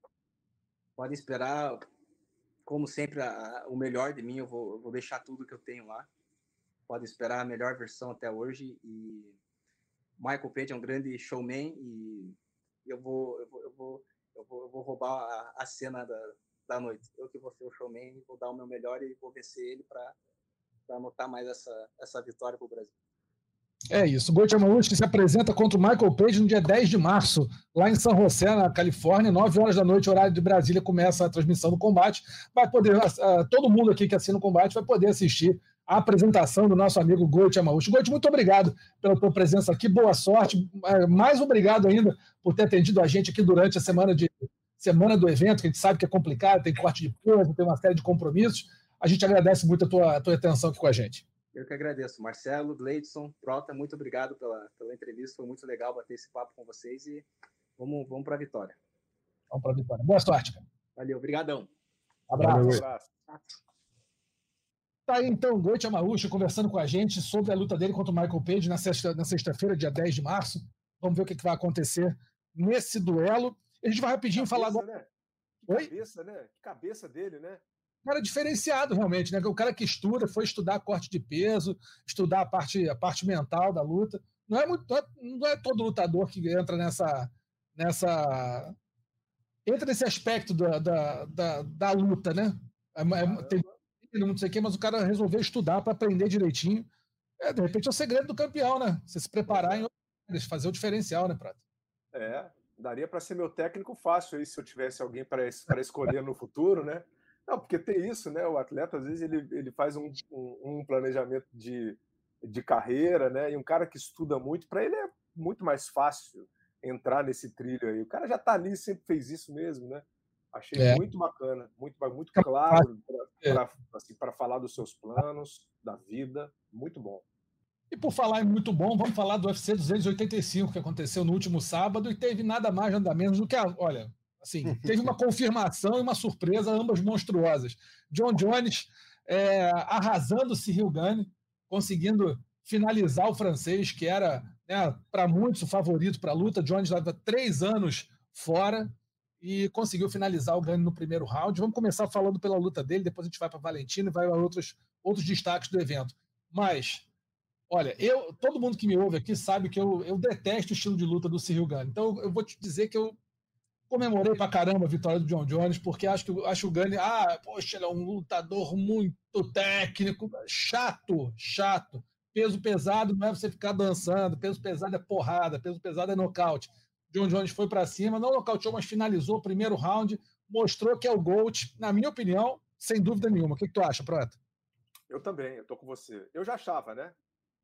Pode esperar, como sempre, a, o melhor de mim. Eu vou, eu vou deixar tudo que eu tenho lá. Pode esperar a melhor versão até hoje. E Michael Page é um grande showman e eu vou, eu vou, eu vou, eu vou, eu vou roubar a, a, cena da, da noite. Eu que vou ser o showman, vou dar o meu melhor e vou vencer ele para anotar mais essa, essa vitória para o Brasil. É isso. Gold Yamauchi se apresenta contra o Michael Page no dia 10 de março, lá em San José, na Califórnia, 9 horas da noite, horário de Brasília, começa a transmissão do combate. Vai poder, uh, todo mundo aqui que assina o combate vai poder assistir a apresentação do nosso amigo Gold Yamauchi. Gold, muito obrigado pela tua presença aqui, boa sorte. Uh, mais obrigado ainda por ter atendido a gente aqui durante a semana de semana do evento, que a gente sabe que é complicado, tem corte de peso, tem uma série de compromissos. A gente agradece muito a tua, a tua atenção aqui com a gente. Eu que agradeço. Marcelo, Gleidson, Prota, muito obrigado pela, pela entrevista. Foi muito legal bater esse papo com vocês e vamos, vamos para a vitória. Vamos para a vitória. Boa sorte, cara. Valeu, obrigadão. Abraço. abraço. Tá aí então, Goichi Amaúcho conversando com a gente sobre a luta dele contra o Michael Page na sexta-feira, na sexta dia 10 de março. Vamos ver o que, que vai acontecer nesse duelo. A gente vai rapidinho cabeça, falar agora. Né? Que Oi? cabeça, né? Que cabeça dele, né? Cara diferenciado realmente, né? O cara que estuda, foi estudar corte de peso, estudar a parte, a parte mental da luta. Não é, muito, não é todo lutador que entra nessa. nessa entra nesse aspecto da, da, da, da luta, né? É, é, tem, não sei o quê, mas o cara resolveu estudar para aprender direitinho. É, de repente é o segredo do campeão, né? Você se preparar em fazer o diferencial, né, Prato? É, daria para ser meu técnico fácil aí se eu tivesse alguém para escolher no futuro, né? Não, porque tem isso, né? O atleta, às vezes, ele, ele faz um, um, um planejamento de, de carreira, né? E um cara que estuda muito, para ele é muito mais fácil entrar nesse trilho aí. O cara já está ali, sempre fez isso mesmo, né? Achei é. muito bacana, muito, muito claro para assim, falar dos seus planos, da vida. Muito bom. E por falar em muito bom, vamos falar do UFC 285 que aconteceu no último sábado e teve nada mais, nada menos do que a. Olha, Assim, teve uma confirmação e uma surpresa, ambas monstruosas. John Jones é, arrasando o Cyril Gane, conseguindo finalizar o francês, que era, né, para muitos, o favorito para a luta. Jones estava três anos fora e conseguiu finalizar o Gane no primeiro round. Vamos começar falando pela luta dele, depois a gente vai para Valentino e vai para outros, outros destaques do evento. Mas, olha, eu, todo mundo que me ouve aqui sabe que eu, eu detesto o estilo de luta do Cyril Gane. Então, eu vou te dizer que eu comemorei pra caramba a vitória do John Jones, porque acho que acho o Gani, ah, poxa, ele é um lutador muito técnico, chato, chato. Peso pesado não é você ficar dançando, peso pesado é porrada, peso pesado é nocaute. John Jones foi para cima, não nocauteou, mas finalizou o primeiro round, mostrou que é o GOAT, na minha opinião, sem dúvida nenhuma. O que, que tu acha, Prata? Eu também, eu tô com você. Eu já achava, né?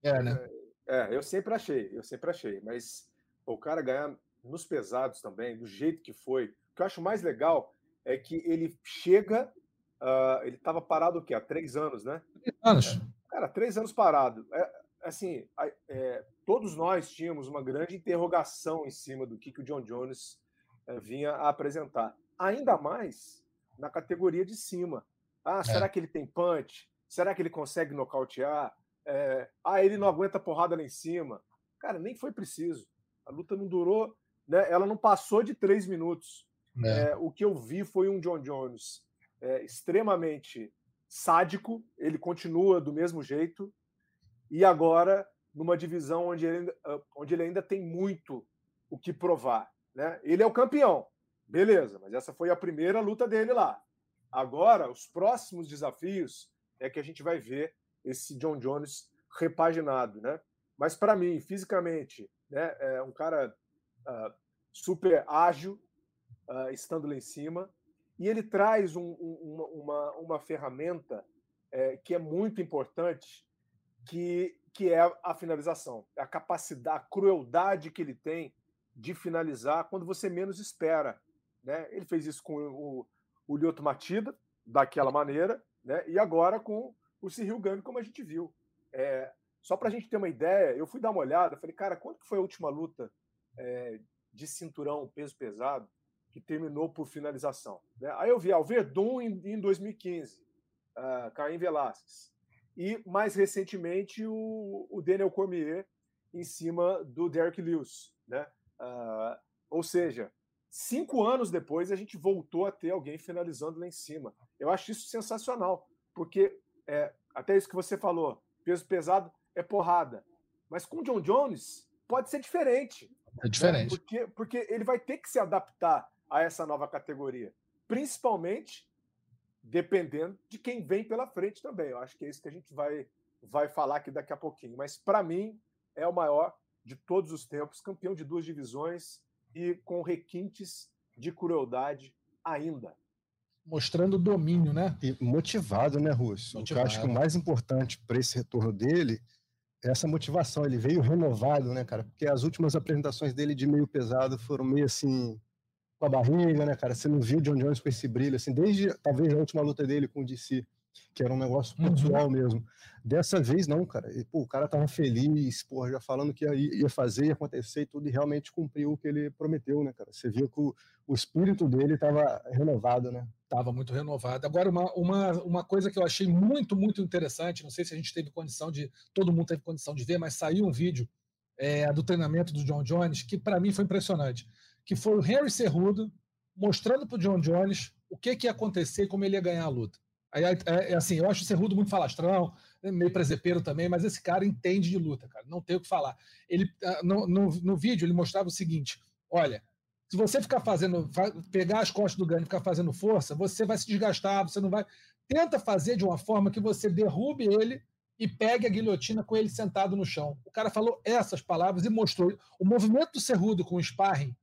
É, né? É, é eu sempre achei, eu sempre achei, mas o cara ganhar nos pesados também, do jeito que foi. O que eu acho mais legal é que ele chega, uh, ele estava parado o quê? Há três anos, né? Três anos. É, cara, três anos parado. É, assim, é, todos nós tínhamos uma grande interrogação em cima do que, que o John Jones é, vinha a apresentar. Ainda mais na categoria de cima. Ah, será é. que ele tem punch? Será que ele consegue nocautear? É, ah, ele não aguenta porrada lá em cima. Cara, nem foi preciso. A luta não durou né, ela não passou de três minutos. É. É, o que eu vi foi um John Jones é, extremamente sádico, ele continua do mesmo jeito, e agora numa divisão onde ele, ah, onde ele ainda tem muito o que provar. Né? Ele é o campeão, beleza, mas essa foi a primeira luta dele lá. Agora, os próximos desafios é que a gente vai ver esse John Jones repaginado, né? Mas para mim, fisicamente, né, é um cara uh, super ágil, uh, estando lá em cima. E ele traz um, um, uma, uma ferramenta é, que é muito importante, que, que é a finalização. A capacidade, a crueldade que ele tem de finalizar quando você menos espera. Né? Ele fez isso com o, o Lyoto Matida, daquela maneira, né? e agora com o Cyril Gane, como a gente viu. É, só para a gente ter uma ideia, eu fui dar uma olhada, falei, cara, quando que foi a última luta é, de cinturão peso pesado que terminou por finalização. Né? Aí eu vi o Verdun em, em 2015, uh, Caim Velasquez. E mais recentemente o, o, Daniel Cormier em cima do Derek Lewis. Né? Uh, ou seja, cinco anos depois a gente voltou a ter alguém finalizando lá em cima. Eu acho isso sensacional, porque é, até isso que você falou, peso pesado é porrada. Mas com o John Jones pode ser diferente. É diferente. Né? Porque, porque ele vai ter que se adaptar a essa nova categoria. Principalmente dependendo de quem vem pela frente também. Eu acho que é isso que a gente vai, vai falar aqui daqui a pouquinho. Mas, para mim, é o maior de todos os tempos, campeão de duas divisões e com requintes de crueldade ainda. Mostrando domínio, né? E motivado, né, Russo? Motivado. O que eu acho que o mais importante para esse retorno dele essa motivação. Ele veio renovado, né, cara? Porque as últimas apresentações dele de meio pesado foram meio assim, com a barriga, né, cara? Você não viu o John Jones com esse brilho, assim, desde talvez a última luta dele com o DC que era um negócio uhum. pontual uhum. mesmo. Dessa vez, não, cara. E, pô, o cara tava feliz, pô, já falando que ia, ia fazer, ia acontecer e tudo, e realmente cumpriu o que ele prometeu, né, cara? Você viu que o, o espírito dele tava renovado, né? Tava muito renovado. Agora, uma, uma, uma coisa que eu achei muito, muito interessante, não sei se a gente teve condição de, todo mundo teve condição de ver, mas saiu um vídeo é, do treinamento do John Jones, que para mim foi impressionante, que foi o Henry Cerrudo mostrando pro John Jones o que, que ia acontecer e como ele ia ganhar a luta. Aí, é, é, assim, eu acho o Cerrudo muito falastrão, né, meio presepeiro também, mas esse cara entende de luta, cara. Não tem o que falar. Ele, ah, no, no, no vídeo, ele mostrava o seguinte: olha, se você ficar fazendo, pegar as costas do Gane e ficar fazendo força, você vai se desgastar, você não vai. Tenta fazer de uma forma que você derrube ele e pegue a guilhotina com ele sentado no chão. O cara falou essas palavras e mostrou. O movimento do Cerrudo com o sparring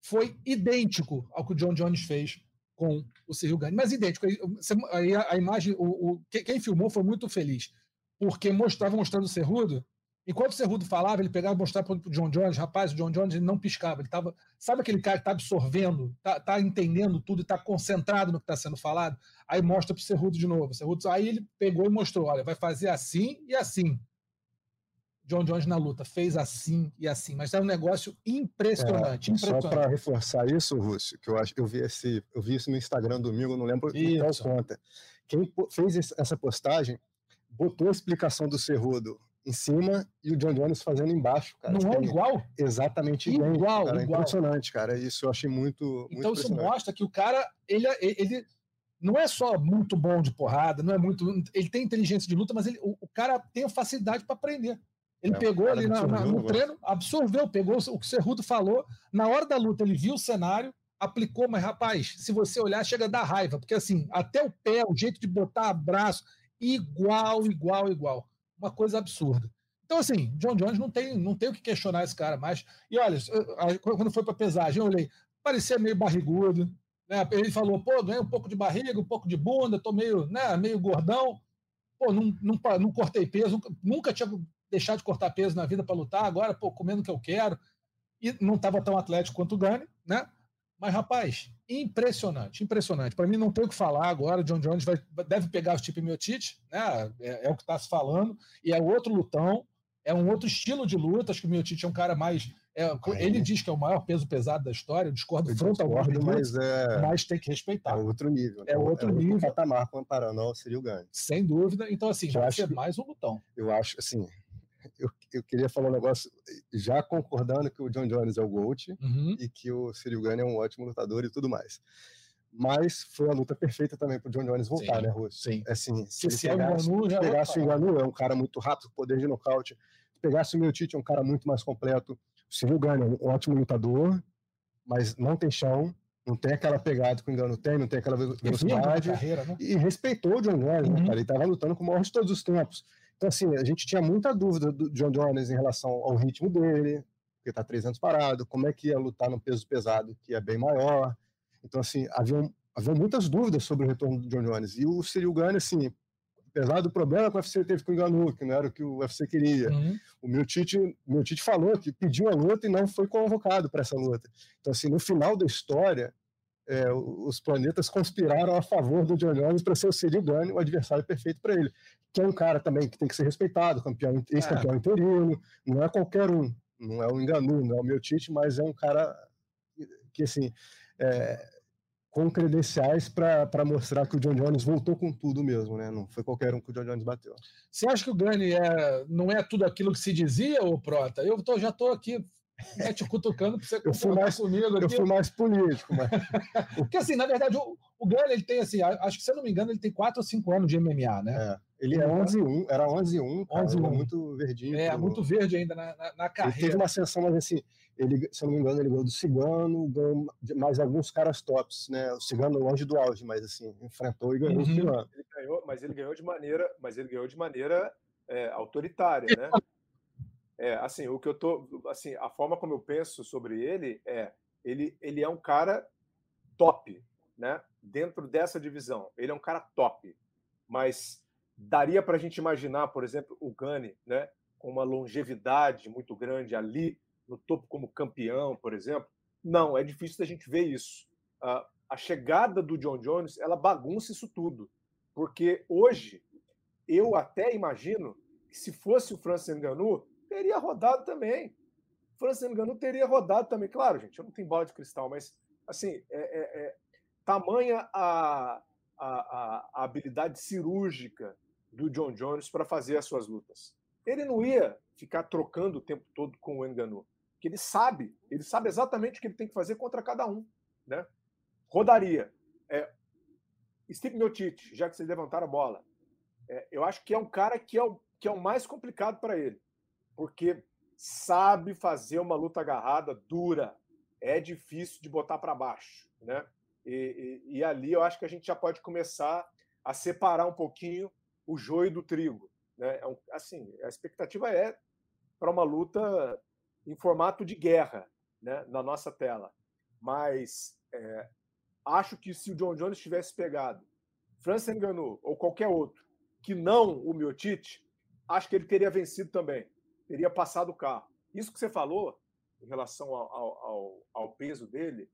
foi idêntico ao que o John Jones fez com o Cyril Gane, mas idêntico. Aí a imagem, o, o, quem filmou foi muito feliz, porque mostrava mostrando o Cerrudo. Enquanto o Cerrudo falava, ele pegava e mostrava para o John Jones, rapaz, o John Jones ele não piscava, ele tava, sabe aquele cara que está absorvendo, está tá entendendo tudo e está concentrado no que está sendo falado? Aí mostra para o Cerrudo de novo. Cerrudo, aí ele pegou e mostrou, olha, vai fazer assim e assim. John Jones na luta. Fez assim e assim, mas é um negócio impressionante. É, impressionante. Só para reforçar isso, Rússio, que eu acho que eu vi esse, eu vi isso no Instagram domingo, não lembro qual conta. Quem fez essa postagem botou a explicação do Cerrudo em cima e o John Jones fazendo embaixo, cara. Não é igual? Exatamente igual. Igual, cara. igual. Impressionante, cara. Isso eu achei muito. muito então isso mostra que o cara, ele, ele não é só muito bom de porrada, não é muito. Ele tem inteligência de luta, mas ele, o, o cara tem facilidade para aprender. Ele é, pegou ali na, na, no treino, absorveu, pegou o que o Cerrudo falou. Na hora da luta, ele viu o cenário, aplicou, mas rapaz, se você olhar, chega a dar raiva, porque assim, até o pé, o jeito de botar braço, igual, igual, igual. Uma coisa absurda. Então, assim, John Jones não tem, não tem o que questionar esse cara mais. E olha, quando foi para pesagem, eu olhei, parecia meio barrigudo. Né? Ele falou, pô, ganhei um pouco de barriga, um pouco de bunda, tô meio, né, meio gordão. Pô, não, não, não cortei peso, nunca, nunca tinha deixar de cortar peso na vida para lutar, agora, pô, comendo o que eu quero. E não estava tão atlético quanto o Gane, né? Mas, rapaz, impressionante, impressionante. Para mim, não tem o que falar agora. John Jones vai, deve pegar o tipo Miotite, né? É, é, o que está se falando, e é outro lutão, é um outro estilo de luta. Acho que o Miotite é um cara mais. É, ele diz que é o maior peso pesado da história, eu discordo frontalmente, mas, é, mas tem que respeitar. É outro nível. Né? É outro é nível. patamar comparando ao Cyril Gane. Sem dúvida. Então, assim, já vai ser mais um lutão. Eu acho, assim, eu, eu, queria falar um negócio, já concordando que o John Jones é o GOAT uhum. e que o Cyril Gane é um ótimo lutador e tudo mais. Mas foi a luta perfeita também para o John Jones voltar, sim, né, Russo? Sim. Assim, se, se ele pegasse, Enganu, já pegasse o Enganu, é um cara muito rápido, poder de nocaute. Se pegasse o Tite, é um cara muito mais completo. O Cyril Gane é um ótimo lutador, mas não tem chão, não tem aquela pegada que o Engano tem, não tem aquela velocidade. Carreira, né? E respeitou o John Jones, né, uhum. né, cara? Ele estava lutando com o maior de todos os tempos. Então, assim, a gente tinha muita dúvida do John Jones em relação ao ritmo dele, porque está três anos parado, como é que ia lutar no peso pesado, que é bem maior. Então, assim, havia, muitas dúvidas sobre o retorno do John Jones. E o Cyril Gane, assim, apesar do problema que o UFC teve com o Enganu, que não era o que o UFC queria, uhum. o meu Tite falou que pediu a luta e não foi convocado para essa luta. Então, assim, no final da história, é, os planetas conspiraram a favor do John Jones para ser o Cyril Gane, o adversário perfeito para ele que é um cara também que tem que ser respeitado, campeão, ex-campeão é. interino, não é qualquer um, não é o Enganu, não é o meu Tite, mas é um cara que, assim, é, com credenciais para mostrar que o John Jones voltou com tudo mesmo, né? Não foi qualquer um que o John Jones bateu. Você acha que o Gani é, não é tudo aquilo que se dizia, ô Prota? Eu tô, já estou aqui é, te cutucando para você eu fui mais comigo. Aqui. Eu fui mais político, mas... Porque, assim, na verdade, o, o Gani, ele tem, assim, acho que, se eu não me engano, ele tem 4 ou 5 anos de MMA, né? É. Ele é 11-1, era 11-1, 11 -1. muito verdinho. É, pro... muito verde ainda na, na, na, carreira. Ele teve uma ascensão, mas assim, ele, se eu não me engano, ele ganhou do Cigano, ganhou mais alguns caras tops, né? O Cigano longe do auge, mas assim, enfrentou e ganhou uhum. o Cigano. Ele ganhou, mas ele ganhou de maneira, mas ele ganhou de maneira é, autoritária, né? É, assim, o que eu tô, assim, a forma como eu penso sobre ele é, ele, ele é um cara top, né? Dentro dessa divisão, ele é um cara top, mas daria para a gente imaginar, por exemplo, o Gani, né? Com uma longevidade muito grande ali no topo como campeão, por exemplo. Não, é difícil da gente ver isso. A chegada do John Jones, ela bagunça isso tudo, porque hoje eu até imagino que se fosse o Francis Ngannou, teria rodado também. O Francis Ngannou teria rodado também. Claro, gente, eu não tenho bola de cristal, mas assim, é, é, é tamanha a, a, a, habilidade cirúrgica do John Jones para fazer as suas lutas. Ele não ia ficar trocando o tempo todo com o Ngannou, porque ele sabe, ele sabe exatamente o que ele tem que fazer contra cada um, né? Rodaria. É, Steve Miocic, já que vocês levantaram a bola, é, eu acho que é um cara que é o, que é o mais complicado para ele porque sabe fazer uma luta agarrada dura. É difícil de botar para baixo, né? E, e, e, ali eu acho que a gente já pode começar a separar um pouquinho o joio do trigo, né? É um, assim, a expectativa é para uma luta em formato de guerra, né? Na nossa tela, mas é, acho que se o John Jones tivesse pegado Francis Ngannou ou qualquer outro que não o Miotite, acho que ele teria vencido também teria passado o carro. Isso que você falou em relação ao, ao, ao peso dele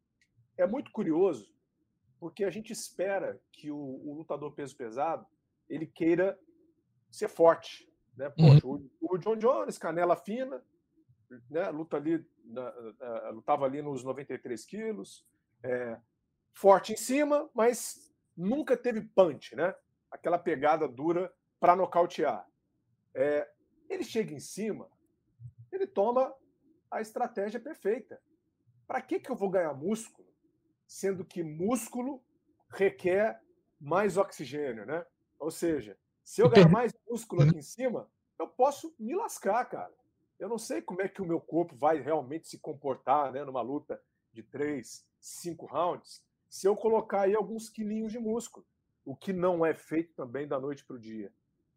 é muito curioso, porque a gente espera que o, o, lutador peso pesado ele queira ser forte. Né? Poxa, uhum. o, o, John Jones, canela fina, né? luta ali, na, na, lutava ali nos 93 quilos, é, forte em cima, mas nunca teve punch, né? aquela pegada dura para nocautear. É, ele chega em cima, ele toma a estratégia perfeita. Para que, que eu vou ganhar músculo, sendo que músculo requer mais oxigênio, né? Ou seja, se eu ganhar mais músculo aqui em cima, eu posso me lascar, cara. Eu não sei como é que o meu corpo vai realmente se comportar né, numa luta de três, cinco rounds, se eu colocar aí alguns quilinhos de músculo, o que não é feito também da noite para o dia.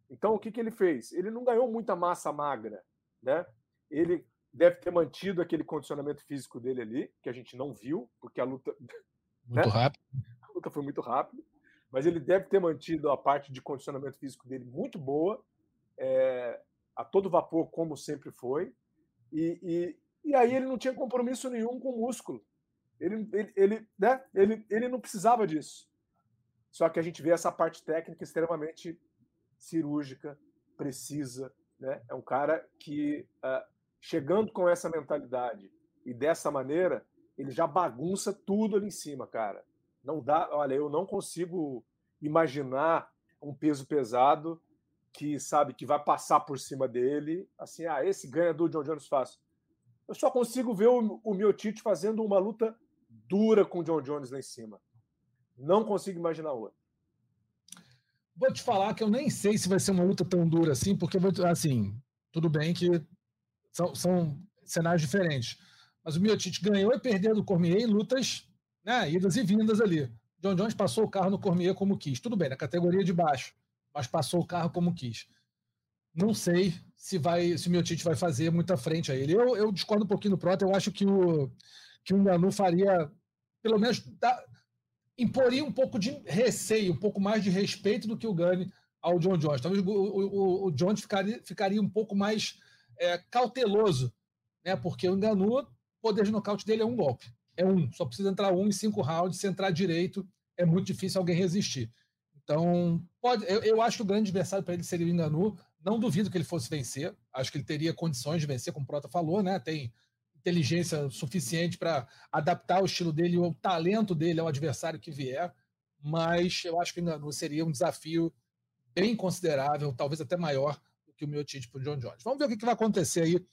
Então, o que, que ele fez? Ele não ganhou muita massa magra, né? Ele deve ter mantido aquele condicionamento físico dele ali, que a gente não viu, porque a luta. Muito né? rápido. A luta foi muito rápida. Mas ele deve ter mantido a parte de condicionamento físico dele muito boa, é, a todo vapor, como sempre foi. E, e, e, aí ele não tinha compromisso nenhum com o músculo. Ele, ele, ele, né? ele, ele não precisava disso. Só que a gente vê essa parte técnica extremamente cirúrgica, precisa. Né? É um cara que, uh, chegando com essa mentalidade e dessa maneira, ele já bagunça tudo ali em cima, cara. Não dá, olha, eu não consigo imaginar um peso pesado que sabe que vai passar por cima dele, assim, ah, esse ganha do John Jones fácil. Eu só consigo ver o, o Miotite fazendo uma luta dura com o John Jones lá em cima. Não consigo imaginar outra. Vou te falar que eu nem sei se vai ser uma luta tão dura assim, porque, assim, tudo bem que são, são cenários diferentes. Mas o Miotite ganhou e perdeu do Cormier em lutas, né, idas e vindas ali. John Jones passou o carro no Cormier como quis. Tudo bem, na categoria de baixo, mas passou o carro como quis. Não sei se vai, se o Miotite vai fazer muita frente a ele. Eu, eu discordo um pouquinho do Prota. Eu acho que o que o Nganu faria, pelo menos, da, imporia um pouco de receio, um pouco mais de respeito do que o Gane ao John Jones. Talvez o, o, o Jones ficaria, ficaria um pouco mais é, cauteloso, né? porque o Enganu, o poder de nocaute dele é um golpe. É um. Só precisa entrar um em cinco rounds. Se entrar direito, é muito difícil alguém resistir. Então, pode, eu, eu acho que o grande adversário para ele seria o Enganu. Não duvido que ele fosse vencer. Acho que ele teria condições de vencer, como o Prota falou, né? Tem inteligência suficiente para adaptar o estilo dele, o talento dele ao adversário que vier, mas eu acho que não seria um desafio bem considerável, talvez até maior do que o meu para o John Jones. Vamos ver o que, vai acontecer aí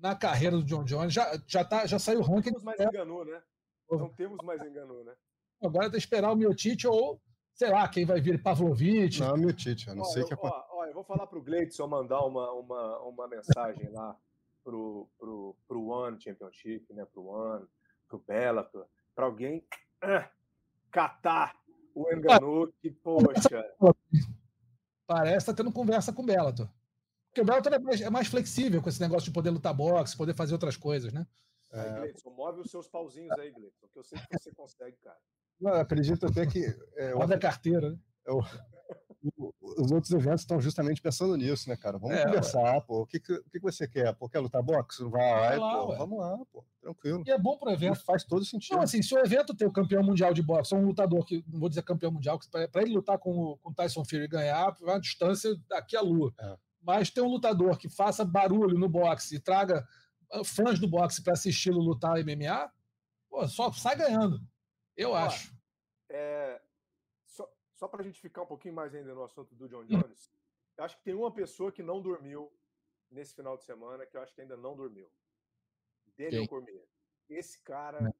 na carreira do John Jones. Já, já, tá, já saiu o ranking. Não temos mais enganou, né? Não temos mais enganou, né? Agora é esperar o Miotite ou, sei lá, quem vai vir, Pavlovich. Não, Miotite, eu não ó, sei o que é. Ó, ó, eu vou falar para o Gleidson mandar uma, uma, uma mensagem lá pro, pro, pro One Championship, né? Pro One, pro Bellator, para alguém ah, catar o Enganu, que, poxa. Parece que tá tendo conversa com o Bellator. Porque o Bellator é mais, é mais flexível com esse negócio de poder lutar boxe, poder fazer outras coisas, né? É... Gleison, move os seus pauzinhos aí, Gleison, que eu sei que você consegue, cara. Não, acredito até que. É, Roda a carteira, né? É o, os outros eventos estão justamente pensando nisso, né, cara? Vamos é, conversar, ué. pô. O que, que, o que você quer? Pô, quer lutar boxe? Vai, lá, pô, vamos lá, pô. Tranquilo. E é bom pro evento. faz todo sentido. Não, assim, se o evento tem o campeão mundial de boxe, um lutador que, não vou dizer campeão mundial, para ele lutar com o Tyson Fury e ganhar, vai uma distância daqui a lua. É. Mas tem um lutador que faça barulho no boxe e traga ah, fãs do boxe para assisti-lo lutar MMA, pô, só sai ganhando. Eu acho. É, só para a gente ficar um pouquinho mais ainda no assunto do John. Jones, eu acho que tem uma pessoa que não dormiu nesse final de semana, que eu acho que ainda não dormiu. Daniel Sim. Cormier. Esse cara,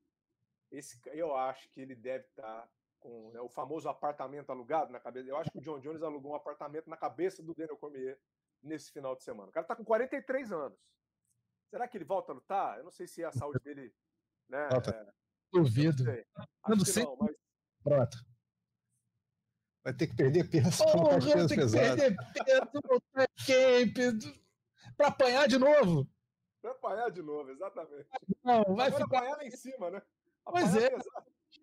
esse, eu acho que ele deve estar tá com né, o famoso apartamento alugado na cabeça. Eu acho que o John Jones alugou um apartamento na cabeça do Daniel Cormier nesse final de semana. O cara está com 43 anos. Será que ele volta a lutar? Eu não sei se a saúde dele. Né, é, Duvido. Não sei. Que não, mas. Pronto. Vai ter que perder peso para lutar de peso pesado. perder peso para apanhar de novo. Para apanhar de novo, exatamente. Não, vai Agora ficar apanhar lá em cima, né? Apanhar pois é.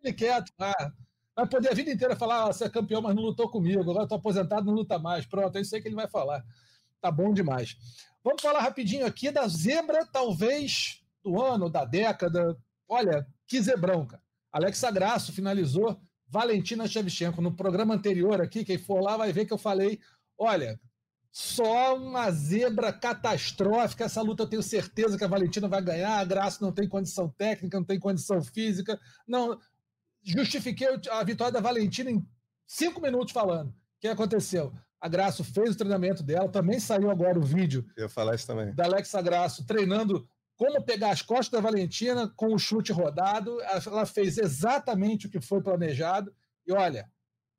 Ele quieto, ah, vai poder a vida inteira falar: ah, você é campeão, mas não lutou comigo. Agora estou aposentado, não luta mais. Pronto, é isso aí que ele vai falar. Tá bom demais. Vamos falar rapidinho aqui da zebra, talvez, do ano, da década. Olha, que zebrão, cara. Alexa Grasso finalizou Valentina Shevchenko. No programa anterior aqui, quem for lá vai ver que eu falei: olha, só uma zebra catastrófica. Essa luta eu tenho certeza que a Valentina vai ganhar. A Graça não tem condição técnica, não tem condição física. Não justifiquei a vitória da Valentina em cinco minutos falando. O que aconteceu? A Graça fez o treinamento dela, também saiu agora o vídeo. Eu falar isso também. Da Alexa Graça treinando como pegar as costas da Valentina com o chute rodado. Ela fez exatamente o que foi planejado. E olha,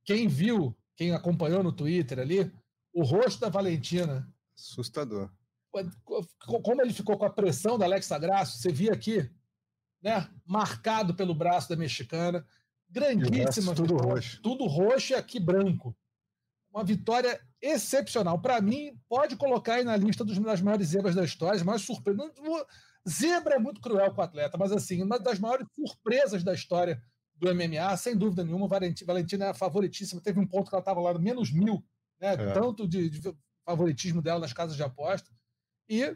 quem viu, quem acompanhou no Twitter ali, o rosto da Valentina. Assustador. Como ele ficou com a pressão da Alexa Grasso, você via aqui, né? Marcado pelo braço da mexicana. Grandíssima. Tudo roxo. Tudo roxo e aqui branco. Uma vitória excepcional. Para mim, pode colocar aí na lista dos, das maiores zebras da história, as maiores surpresas. Zebra é muito cruel com o atleta, mas assim, uma das maiores surpresas da história do MMA, sem dúvida nenhuma. Valentina é a favoritíssima. Teve um ponto que ela estava lá no menos mil, né? É. Tanto de, de, favoritismo dela nas casas de aposta. E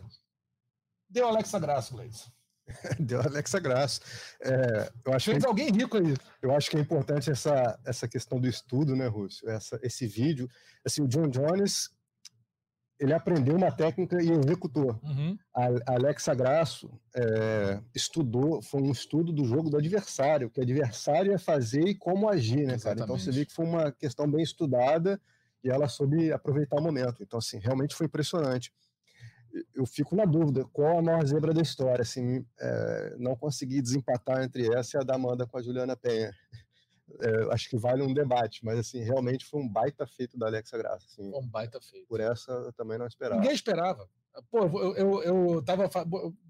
deu Alexa Graça, Gleison. Deu Alexa Graça. É, eu acho Fez que, alguém rico aí. Eu acho que é importante essa, essa questão do estudo, né, Rússio? Essa, esse vídeo. Assim, o John Jones ele aprendeu uma técnica e executou. Uhum. A Alexa Grasso é, estudou, foi um estudo do jogo do adversário, o que o adversário ia fazer e como agir, né, cara? Então você vê que foi uma questão bem estudada e ela soube aproveitar o momento. Então, assim, realmente foi impressionante. Eu fico na dúvida, qual a maior zebra da história? Assim, é, não consegui desempatar entre essa e a da Amanda com a Juliana Penha é, acho que vale um debate, mas assim, realmente foi um baita feito da Alexa Graça. Assim, um baita feito. Por essa eu também não esperava. Ninguém esperava. Pô, eu, eu, eu tava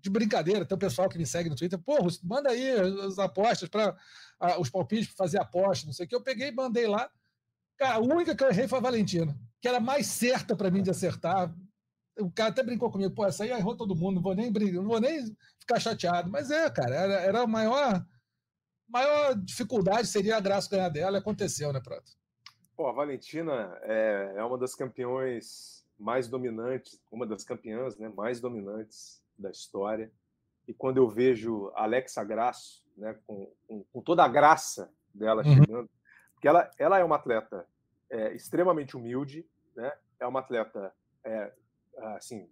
de brincadeira, tem o pessoal que me segue no Twitter, pô, manda aí as apostas para os palpites para fazer aposta, não sei o que. Eu peguei e mandei lá. Cara, a única que eu errei foi a Valentina, que era mais certa para mim de acertar. O cara até brincou comigo, pô, essa aí errou todo mundo, não vou nem brigar, não vou nem ficar chateado. Mas é, cara, era, era a maior maior dificuldade seria a Graça ganhar dela, e aconteceu, né, Prato? Pô, a Valentina é, é uma das campeões mais dominantes, uma das campeãs né, mais dominantes da história. E quando eu vejo a Alexa Grasso, né, com, com, com toda a graça dela uhum. chegando, porque ela, ela é uma atleta é, extremamente humilde, né, é uma atleta, é, assim,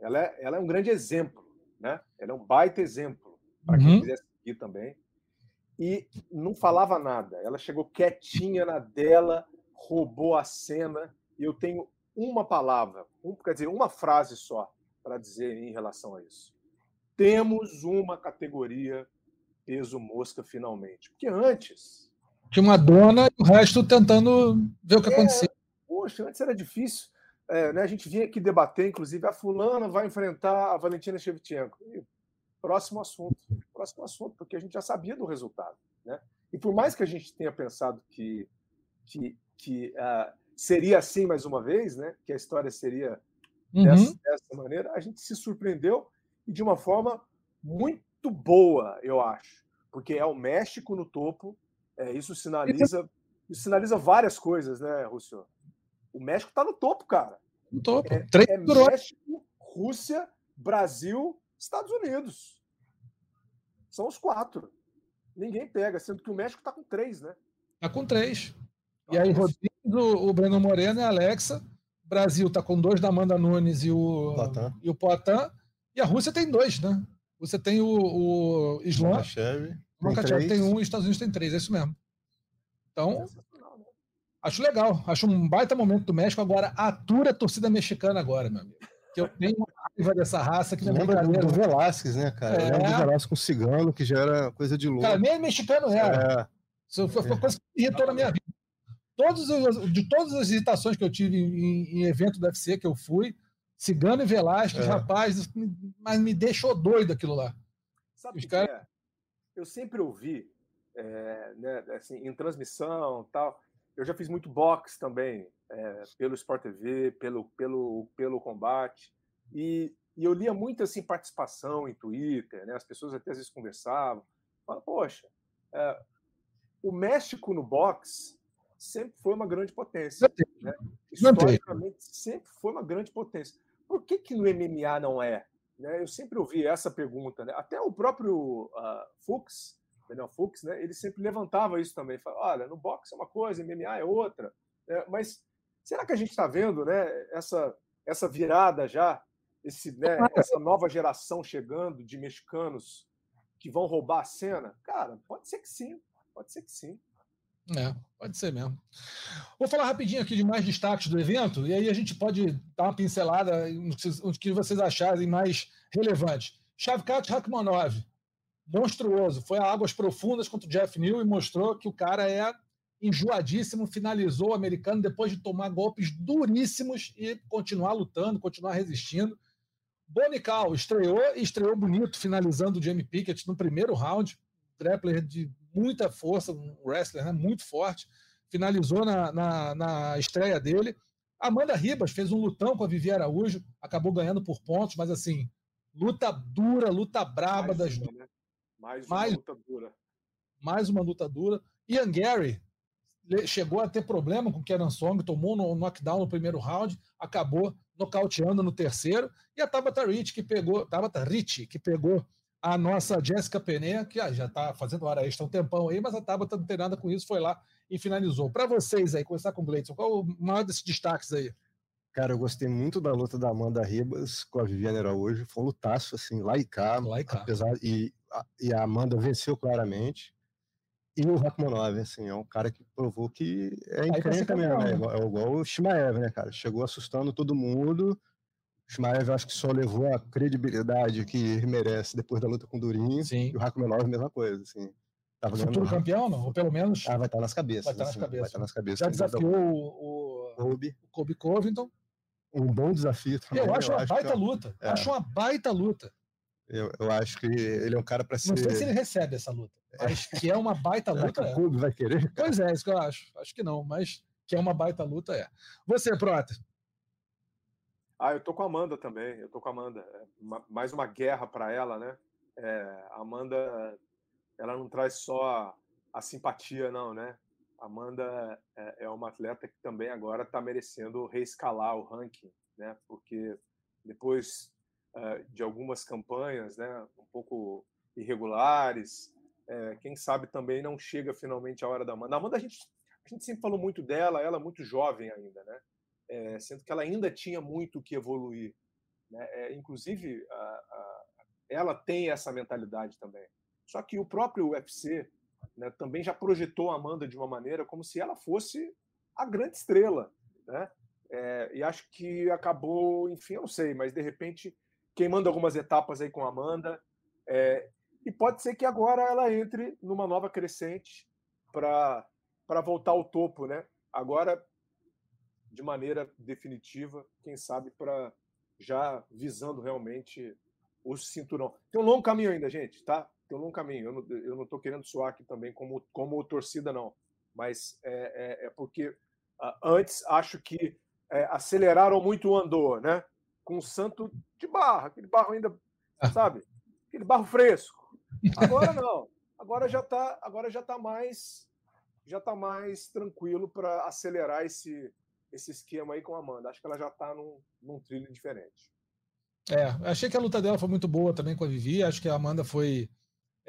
ela é, ela é um grande exemplo, né, ela é um baita exemplo para quem uhum. quiser seguir também e não falava nada. Ela chegou quietinha na dela, roubou a cena. E eu tenho uma palavra, um, quer dizer, uma frase só para dizer em relação a isso. Temos uma categoria peso mosca finalmente. Porque antes. Tinha uma dona e o resto tentando ver o que é, acontecia. Poxa, antes era difícil. É, né, a gente vinha aqui debater, inclusive, a fulana vai enfrentar a Valentina Shevchenko. E próximo assunto, próximo assunto, porque a gente já sabia do resultado, né? E por mais que a gente tenha pensado que que, que uh, seria assim mais uma vez, né? Que a história seria uhum. dessa, dessa maneira, a gente se surpreendeu e de uma forma muito boa, eu acho, porque é o México no topo. É, isso sinaliza, isso sinaliza várias coisas, né, Rússio? O México está no topo, cara. No topo. É, é México, Rússia, Brasil, Estados Unidos. São os quatro. Ninguém pega, sendo que o México está com três, né? Está com três. E aí, Rodrigo, o Breno Moreno e a Alexa. O Brasil está com dois da Amanda Nunes e o, Poitin. e o Poitin. E a Rússia tem dois, né? Você tem o, o. Makachev. Makachev tem um e os Estados Unidos tem três, é isso mesmo. Então, acho legal. Acho um baita momento do México. Agora, atura a torcida mexicana agora, meu amigo. Que eu tenho uma raiva dessa raça que não é Lembra do Velasquez, né, cara? É. Lembra do Velasquez com cigano, que já era coisa de louco. Cara, nem mexicano era. É. Isso foi uma coisa que me irritou na minha vida. Todos os, de todas as visitações que eu tive em, em evento do UFC que eu fui, Cigano e Velasquez, é. rapaz, mas me deixou doido aquilo lá. Sabe cara... é? Eu sempre ouvi, é, né, assim, em transmissão tal. Eu já fiz muito boxe também, é, pelo Sport TV, pelo, pelo, pelo combate. E, e, eu lia muito assim, participação em Twitter, né? as pessoas até às vezes conversavam. Falavam, poxa, é, o México no boxe sempre foi uma grande potência. Né? Historicamente, sempre foi uma grande potência. Por que, que no MMA não é? Né? Eu sempre ouvi essa pergunta. Né? Até o próprio uh, Fuchs, Daniel Fuchs, né? ele sempre levantava isso também. Fala, olha, no boxe é uma coisa, MMA é outra. É, mas será que a gente está vendo né, essa, essa virada já? Esse, né, essa nova geração chegando de mexicanos que vão roubar a cena? Cara, pode ser que sim. Pode ser que sim. É, pode ser mesmo. Vou falar rapidinho aqui de mais destaques do evento, e aí a gente pode dar uma pincelada no que vocês acharem mais relevante. Shavkat Rakhmonov, monstruoso, foi a águas profundas contra o Jeff New e mostrou que o cara é enjoadíssimo, finalizou o americano depois de tomar golpes duríssimos e continuar lutando, continuar resistindo. Bonical estreou e estreou bonito, finalizando o Jamie Pickett no primeiro round. Grappler de muita força, um wrestler né, muito forte, finalizou na, na, na, estreia dele. Amanda Ribas fez um lutão com a Vivi Araújo, acabou ganhando por pontos, mas assim, luta dura, luta braba das duas. Né? Mais uma mais, luta dura. Mais uma luta dura. Ian Gary chegou a ter problema com o Kieran Song, tomou no knockdown no primeiro round, acabou nocauteando no terceiro, e a Tabata Rich que pegou, Tabata Rich que pegou a nossa Jéssica Pené, que ah, já está fazendo hora extra um tempão aí, mas a Tabata não tem nada com isso, foi lá e finalizou. Para vocês aí, começar com o Gleison, qual o maior desses destaques aí? Cara, eu gostei muito da luta da Amanda Ribas com a Viviane Araújo. Foi um lutaço, assim, lá e cá. Lá e cá. Apesar, e, a, e a Amanda venceu claramente. E o Rakhmonov, assim, é um cara que provou que é encrenca mesmo. Né? É igual, é igual o Shimaev, né, cara? Chegou assustando todo mundo Shimaev acho que só levou a credibilidade que merece depois da luta com o Durinho. Sim. E o Rakhmonov, mesma coisa, assim. Tava Futuro ganhando... campeão, não? Ou pelo menos... Ah, vai estar nas cabeças. Vai estar nas assim, cabeças. Vai estar nas cabeças. Já desafiou o, o, Kobe. o Kobe Covington. Um bom desafio também. Eu acho eu uma acho baita que... É luta. É. Acho uma baita luta. Eu, eu acho que ele é um cara para ser... Não sei se ele recebe essa luta. Mas que é uma baita luta. o Kobe vai querer? Cara? Pois é, isso que eu acho. Acho que não, mas que é uma baita luta é. Você, Prota. Ah, eu tô com a Amanda também. Eu tô com a Amanda. É mais uma guerra para ela, né? É, a Amanda, ela não traz só a, a simpatia, não, né? Amanda é, é, uma atleta que também agora está merecendo reescalar o ranking, né? Porque depois uh, de algumas campanhas, né? Um pouco irregulares, é, quem sabe também não chega finalmente a hora da Amanda. A Amanda a gente, a gente sempre falou muito dela, ela é muito jovem ainda, né? é, sendo que ela ainda tinha muito que evoluir. Né? É, inclusive, a, a, ela tem essa mentalidade também. Só que o próprio UFC né, também já projetou a Amanda de uma maneira como se ela fosse a grande estrela. Né? É, e acho que acabou, enfim, eu não sei, mas de repente queimando algumas etapas aí com a Amanda. É, e pode ser que agora ela entre numa nova crescente para voltar ao topo, né? Agora de maneira definitiva, quem sabe para já visando realmente o cinturão. Tem um longo caminho ainda, gente, tá? Tem um longo caminho. Eu não, eu não tô querendo soar aqui também como, como torcida, não. Mas é, é, é porque uh, antes acho que é, aceleraram muito o andor, né? com o santo de barro, aquele barro ainda, ah. sabe? Aquele barro fresco. Agora não. Agora já está, agora já tá mais já está mais tranquilo para acelerar esse, esse esquema aí com a Amanda. Acho que ela já está num, num trilho diferente. É, achei que a luta dela foi muito boa também com a Vivi. Acho que a Amanda foi.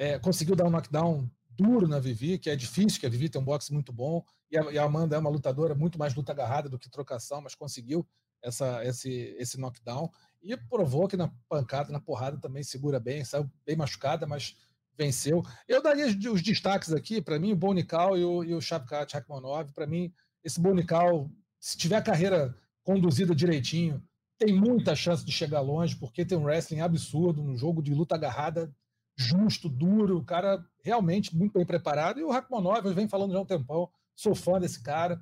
É, conseguiu dar um knockdown duro na Vivi, que é difícil, que a Vivi tem um boxe muito bom. E a, e a Amanda é uma lutadora muito mais luta agarrada do que trocação, mas conseguiu essa, esse, esse knockdown. E provou que na pancada, na porrada também segura bem, saiu bem machucada, mas venceu. Eu daria os destaques aqui, para mim, o Bonical e o, e o. Para mim, esse Bonical, se tiver a carreira conduzida direitinho, tem muita chance de chegar longe, porque tem um wrestling absurdo, um jogo de luta agarrada justo, duro, o cara realmente muito bem preparado. E o Rakhmonov, eu venho falando já há um tempão, sou fã desse cara.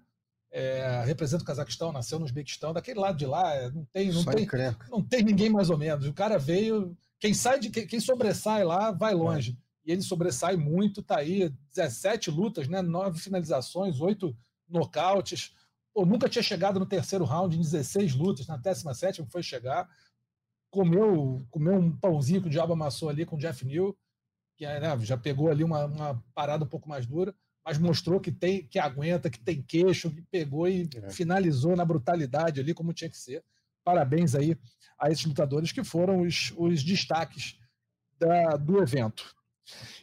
É, representa o Cazaquistão, nasceu no Uzbequistão, daquele lado de lá, é, não tem, não tem, não tem ninguém mais ou menos. O cara veio, quem sai de quem sobressai lá vai longe. É e ele sobressai muito, tá aí 17 lutas, né? 9 finalizações, 8 nocautes. Pô, nunca tinha chegado no terceiro round em 16 lutas, na 17 foi chegar. Comeu, comeu um pãozinho que o diabo amassou ali com o Jeff New, que né, já pegou ali uma, uma, parada um pouco mais dura, mas mostrou que tem que aguenta, que tem queixo, que pegou e é. finalizou na brutalidade ali, como tinha que ser. Parabéns aí a esses lutadores que foram os, os destaques da, do evento.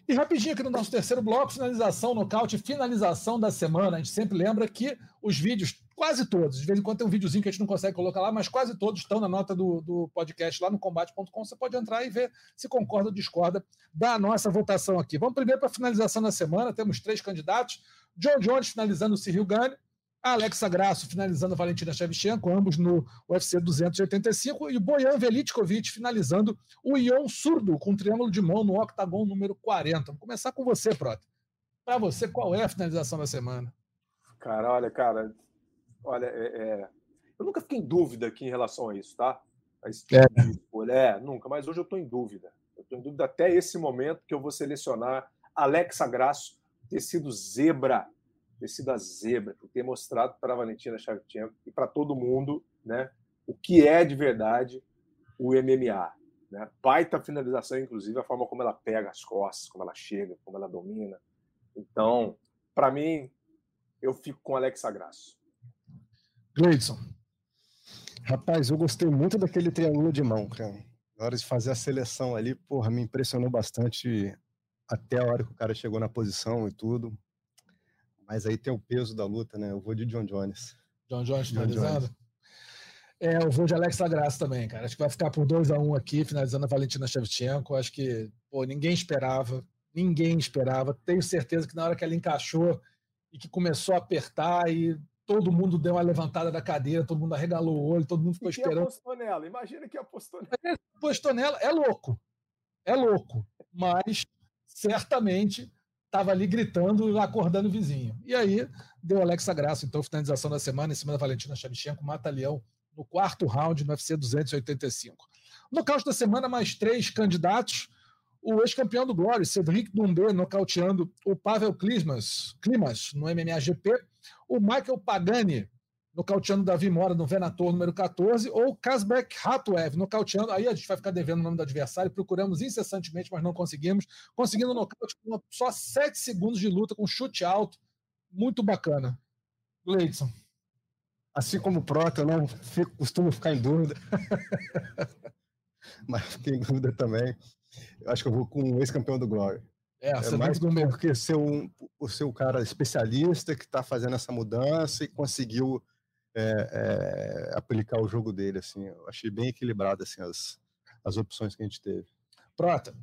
E rapidinho aqui no nosso terceiro bloco, finalização, nocaute, finalização da semana. A gente sempre lembra que os vídeos, quase todos, de vez em quando tem um videozinho que a gente não consegue colocar lá, mas quase todos estão na nota do, do podcast lá no combate.com. Você pode entrar e ver se concorda ou discorda da nossa votação aqui. Vamos primeiro para a finalização da semana. Temos três candidatos. John Jones finalizando o Cyril Gane, Alexa Grasso finalizando a Valentina Shevchenko, ambos no UFC 285, e Bojan Velitkovic finalizando o Ion Surdo com um triângulo de mão no octagon número 40. Vamos começar com você, Prota. Para você, qual é a finalização da semana? Cara, olha, cara, olha, é, é... eu nunca fiquei em dúvida aqui em relação a isso, tá? A esse tipo é. de escolha. É, nunca, mas hoje eu estou em dúvida. Eu estou em dúvida até esse momento que eu vou selecionar Alexa Grasso ter sido zebra ter sido a zebra, por ter mostrado para a Valentina Shevchenko e para todo mundo né, o que é de verdade o MMA. Né? Baita finalização, inclusive, a forma como ela pega as costas, como ela chega, como ela domina. Então, para mim, eu fico com Alexa Grasso. Gleidson. Rapaz, eu gostei muito daquele triângulo de mão, cara. Na hora de fazer a seleção ali, porra, me impressionou bastante até a hora que o cara chegou na posição e tudo. Mas aí tem o peso da luta, né? Eu vou de John Jones. John Jones finalizando? É, eu vou de Alex Graça também, cara. Acho que vai ficar por 2 a 1 um aqui, finalizando a Valentina Shevchenko. Acho que, pô, ninguém esperava. Ninguém esperava. Tenho certeza que na hora que ela encaixou e que começou a apertar e todo mundo deu uma levantada da cadeira, todo mundo arregalou o olho, todo mundo ficou e esperando. apostou nela? Imagina que apostou nela. É, apostou nela, é louco. É louco. Mas certamente estava ali gritando, acordando o vizinho. E aí deu Alexa Graça, então, finalização da semana em cima da Valentina Shevchenko, mata-leão no quarto round no UFC 285. No nocaute da semana, mais três candidatos. O ex-campeão do Glory, Cedric Doumbé, nocauteando o Pavel Klimas, Klimas no MMA GP. O Michael Pagani, nocauteando Davi Mora no Venator número 14, ou Kazbek Hatuev, nocauteando. Aí a gente vai ficar devendo o nome do adversário, procuramos incessantemente, mas não conseguimos. Conseguindo nocaute com só 7 segundos de luta, com chute alto. Muito bacana. Leidson. Assim como o Prota, eu não fico, costumo ficar em dúvida. mas fiquei em dúvida também. Eu acho que eu vou com o ex-campeão do Glory. É, é mais do porque ser um, o seu cara especialista que está fazendo essa mudança e conseguiu é, é, aplicar o jogo dele. Assim, eu achei bem equilibrado assim, as, as opções que a gente teve. Prota.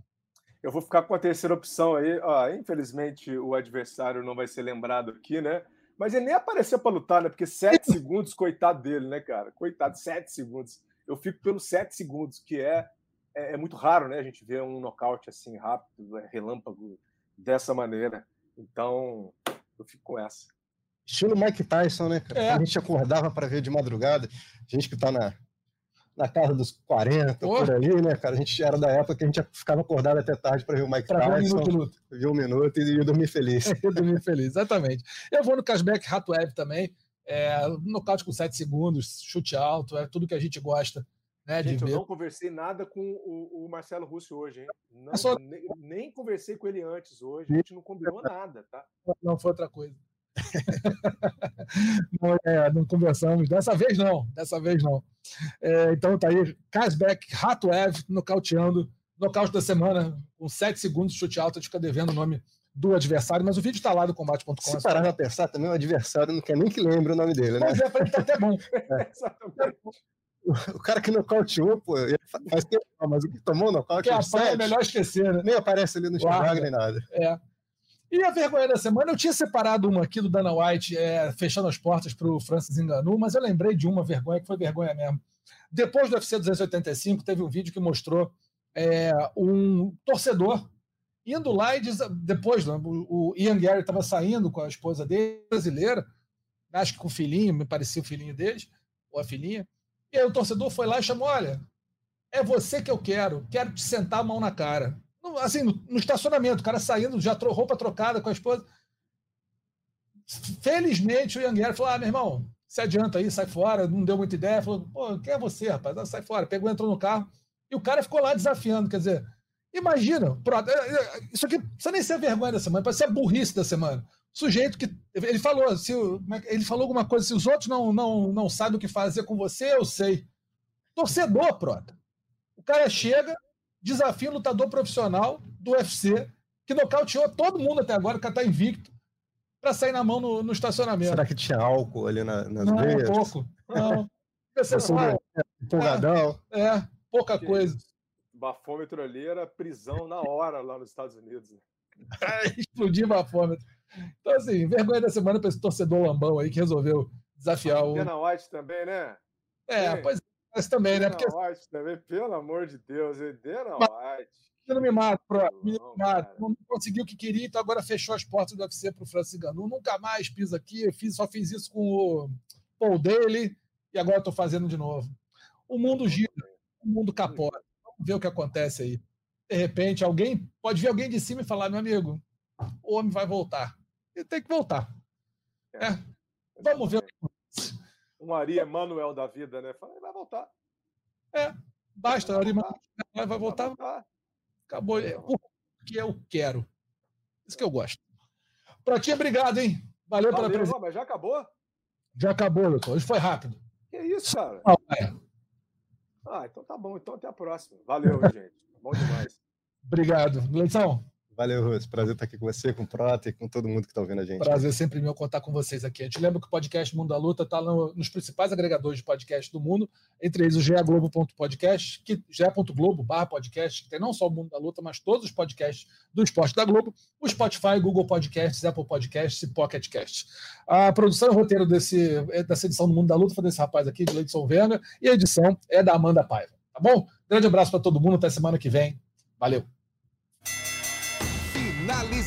Eu vou ficar com a terceira opção aí. Ó, infelizmente, o adversário não vai ser lembrado aqui, né? Mas ele nem apareceu para lutar, né? Porque sete segundos, coitado dele, né, cara? Coitado, sete segundos. Eu fico pelos sete segundos, que é, é, é muito raro, né? A gente ver um nocaute assim rápido, é, relâmpago, dessa maneira. Então, eu fico com essa. Estilo Mike Tyson, né, cara? É. A gente acordava para ver de madrugada, gente que tá na, na casa dos 40, oh. por aí, né, cara? A gente era da época que a gente ficava acordado até tarde para ver o Mike pra Tyson. Ver um minuto, ver um minuto e ia dormir feliz. dormir feliz, exatamente. Eu vou no cashback Ratweb também. É, nocaute com 7 segundos, chute alto, é tudo que a gente gosta Né, Gente, eu ver. não conversei nada com o, o Marcelo Russo hoje, hein? Não, só... nem, nem, conversei com ele antes hoje, a gente não combinou nada, tá? Não, foi outra coisa. não, é, não conversamos, dessa vez não, dessa vez não. É, então tá aí, Kasbeck, Ratoev, nocauteando, nocaute da semana, com 7 segundos de chute alto, a gente fica devendo o nome do adversário, mas o vídeo está lá do combate.com. Se parar pra pensar, também o adversário não quer nem que lembre o nome dele, né? Mas é, pra ele tá até bom. É. o cara que nocauteou, pô, faz tempo, mas o que tomou nocaute. Que é melhor esquecer, né? Nem aparece ali no Instagram nem nada. É. E a vergonha da semana, eu tinha separado uma aqui do Dana White, é, fechando as portas para o Francis Enganu, mas eu lembrei de uma vergonha que foi vergonha mesmo. Depois do UFC 285, teve um vídeo que mostrou é, um torcedor indo lá e diz, depois né, o Ian Gary estava saindo com a esposa dele, brasileira, acho que com o filhinho, me parecia o filhinho deles, ou a filhinha, e aí o torcedor foi lá e chamou: olha, é você que eu quero, quero te sentar a mão na cara. Assim, no, no estacionamento, o cara saindo, já trocou roupa trocada com a esposa. Felizmente o Yanguera falou: ah, meu irmão, se adianta aí, sai fora, não deu muita ideia. Falou: pô, quem é você, rapaz? Ah, sai fora. Pegou, entrou no carro e o cara ficou lá desafiando. Quer dizer, imagina, é, é, isso aqui precisa nem ser vergonha da semana, pode ser burrice da semana sujeito que ele falou, se é ele falou alguma coisa, se os outros não não não sabem o que fazer com você, eu sei. Torcedor, prota. O cara chega, desafia o lutador profissional do UFC, que nocauteou todo mundo até agora, que está invicto, para sair na mão no, no, estacionamento. Será que tinha álcool ali na, nas não, veias? pouco. Não. Empolgadão. É, é pouca que coisa. Bafômetro ali era prisão na hora lá nos Estados Unidos. Né? Explodir bafômetro. Então, assim, vergonha da semana para esse torcedor lambão aí que resolveu desafiar o. Dana White também, né? É, Sim. pois mas também, Dana né? Porque... White também, pelo amor de Deus, Dana White. Não me mata, pro, me mata. Não conseguiu o que queria, então agora fechou as portas do UFC para o Francis Ganu. Nunca mais pisa aqui, fiz, só fiz isso com o Paul Daly e agora estou fazendo de novo. O mundo gira, o mundo capota. Vamos ver o que acontece aí. De repente, alguém pode vir alguém de cima e falar, meu amigo, o homem vai voltar e tem que voltar. É. é. Vamos ver. Um Ari Emanuel da vida, né? Fala, vai voltar. É, basta. Ari Emanuel vai voltar. Vai voltar. Acabou. É, porque eu quero. Isso que eu gosto. Pratinha, obrigado, hein? Valeu, Valeu pela presença. Mas já acabou? Já acabou, doutor. Hoje foi rápido. Que isso, cara? é. Ah, então tá bom. Então até a próxima. Valeu, gente. Bom demais. Obrigado. Leitão. Valeu, Russo. Prazer estar aqui com você, com o Prota e com todo mundo que está ouvindo a gente. Prazer sempre meu contar com vocês aqui. A gente lembra que o podcast Mundo da Luta está no, nos principais agregadores de podcast do mundo, entre eles o geaglobo.podcast, que barra podcast, que tem não só o Mundo da Luta, mas todos os podcasts do esporte da Globo, o Spotify, Google Podcasts, Apple Podcasts e Pocket Cast. A produção e roteiro desse, dessa edição do Mundo da Luta foi desse rapaz aqui, de Leidson Venga, e a edição é da Amanda Paiva. Tá bom? Grande abraço para todo mundo, até semana que vem. Valeu!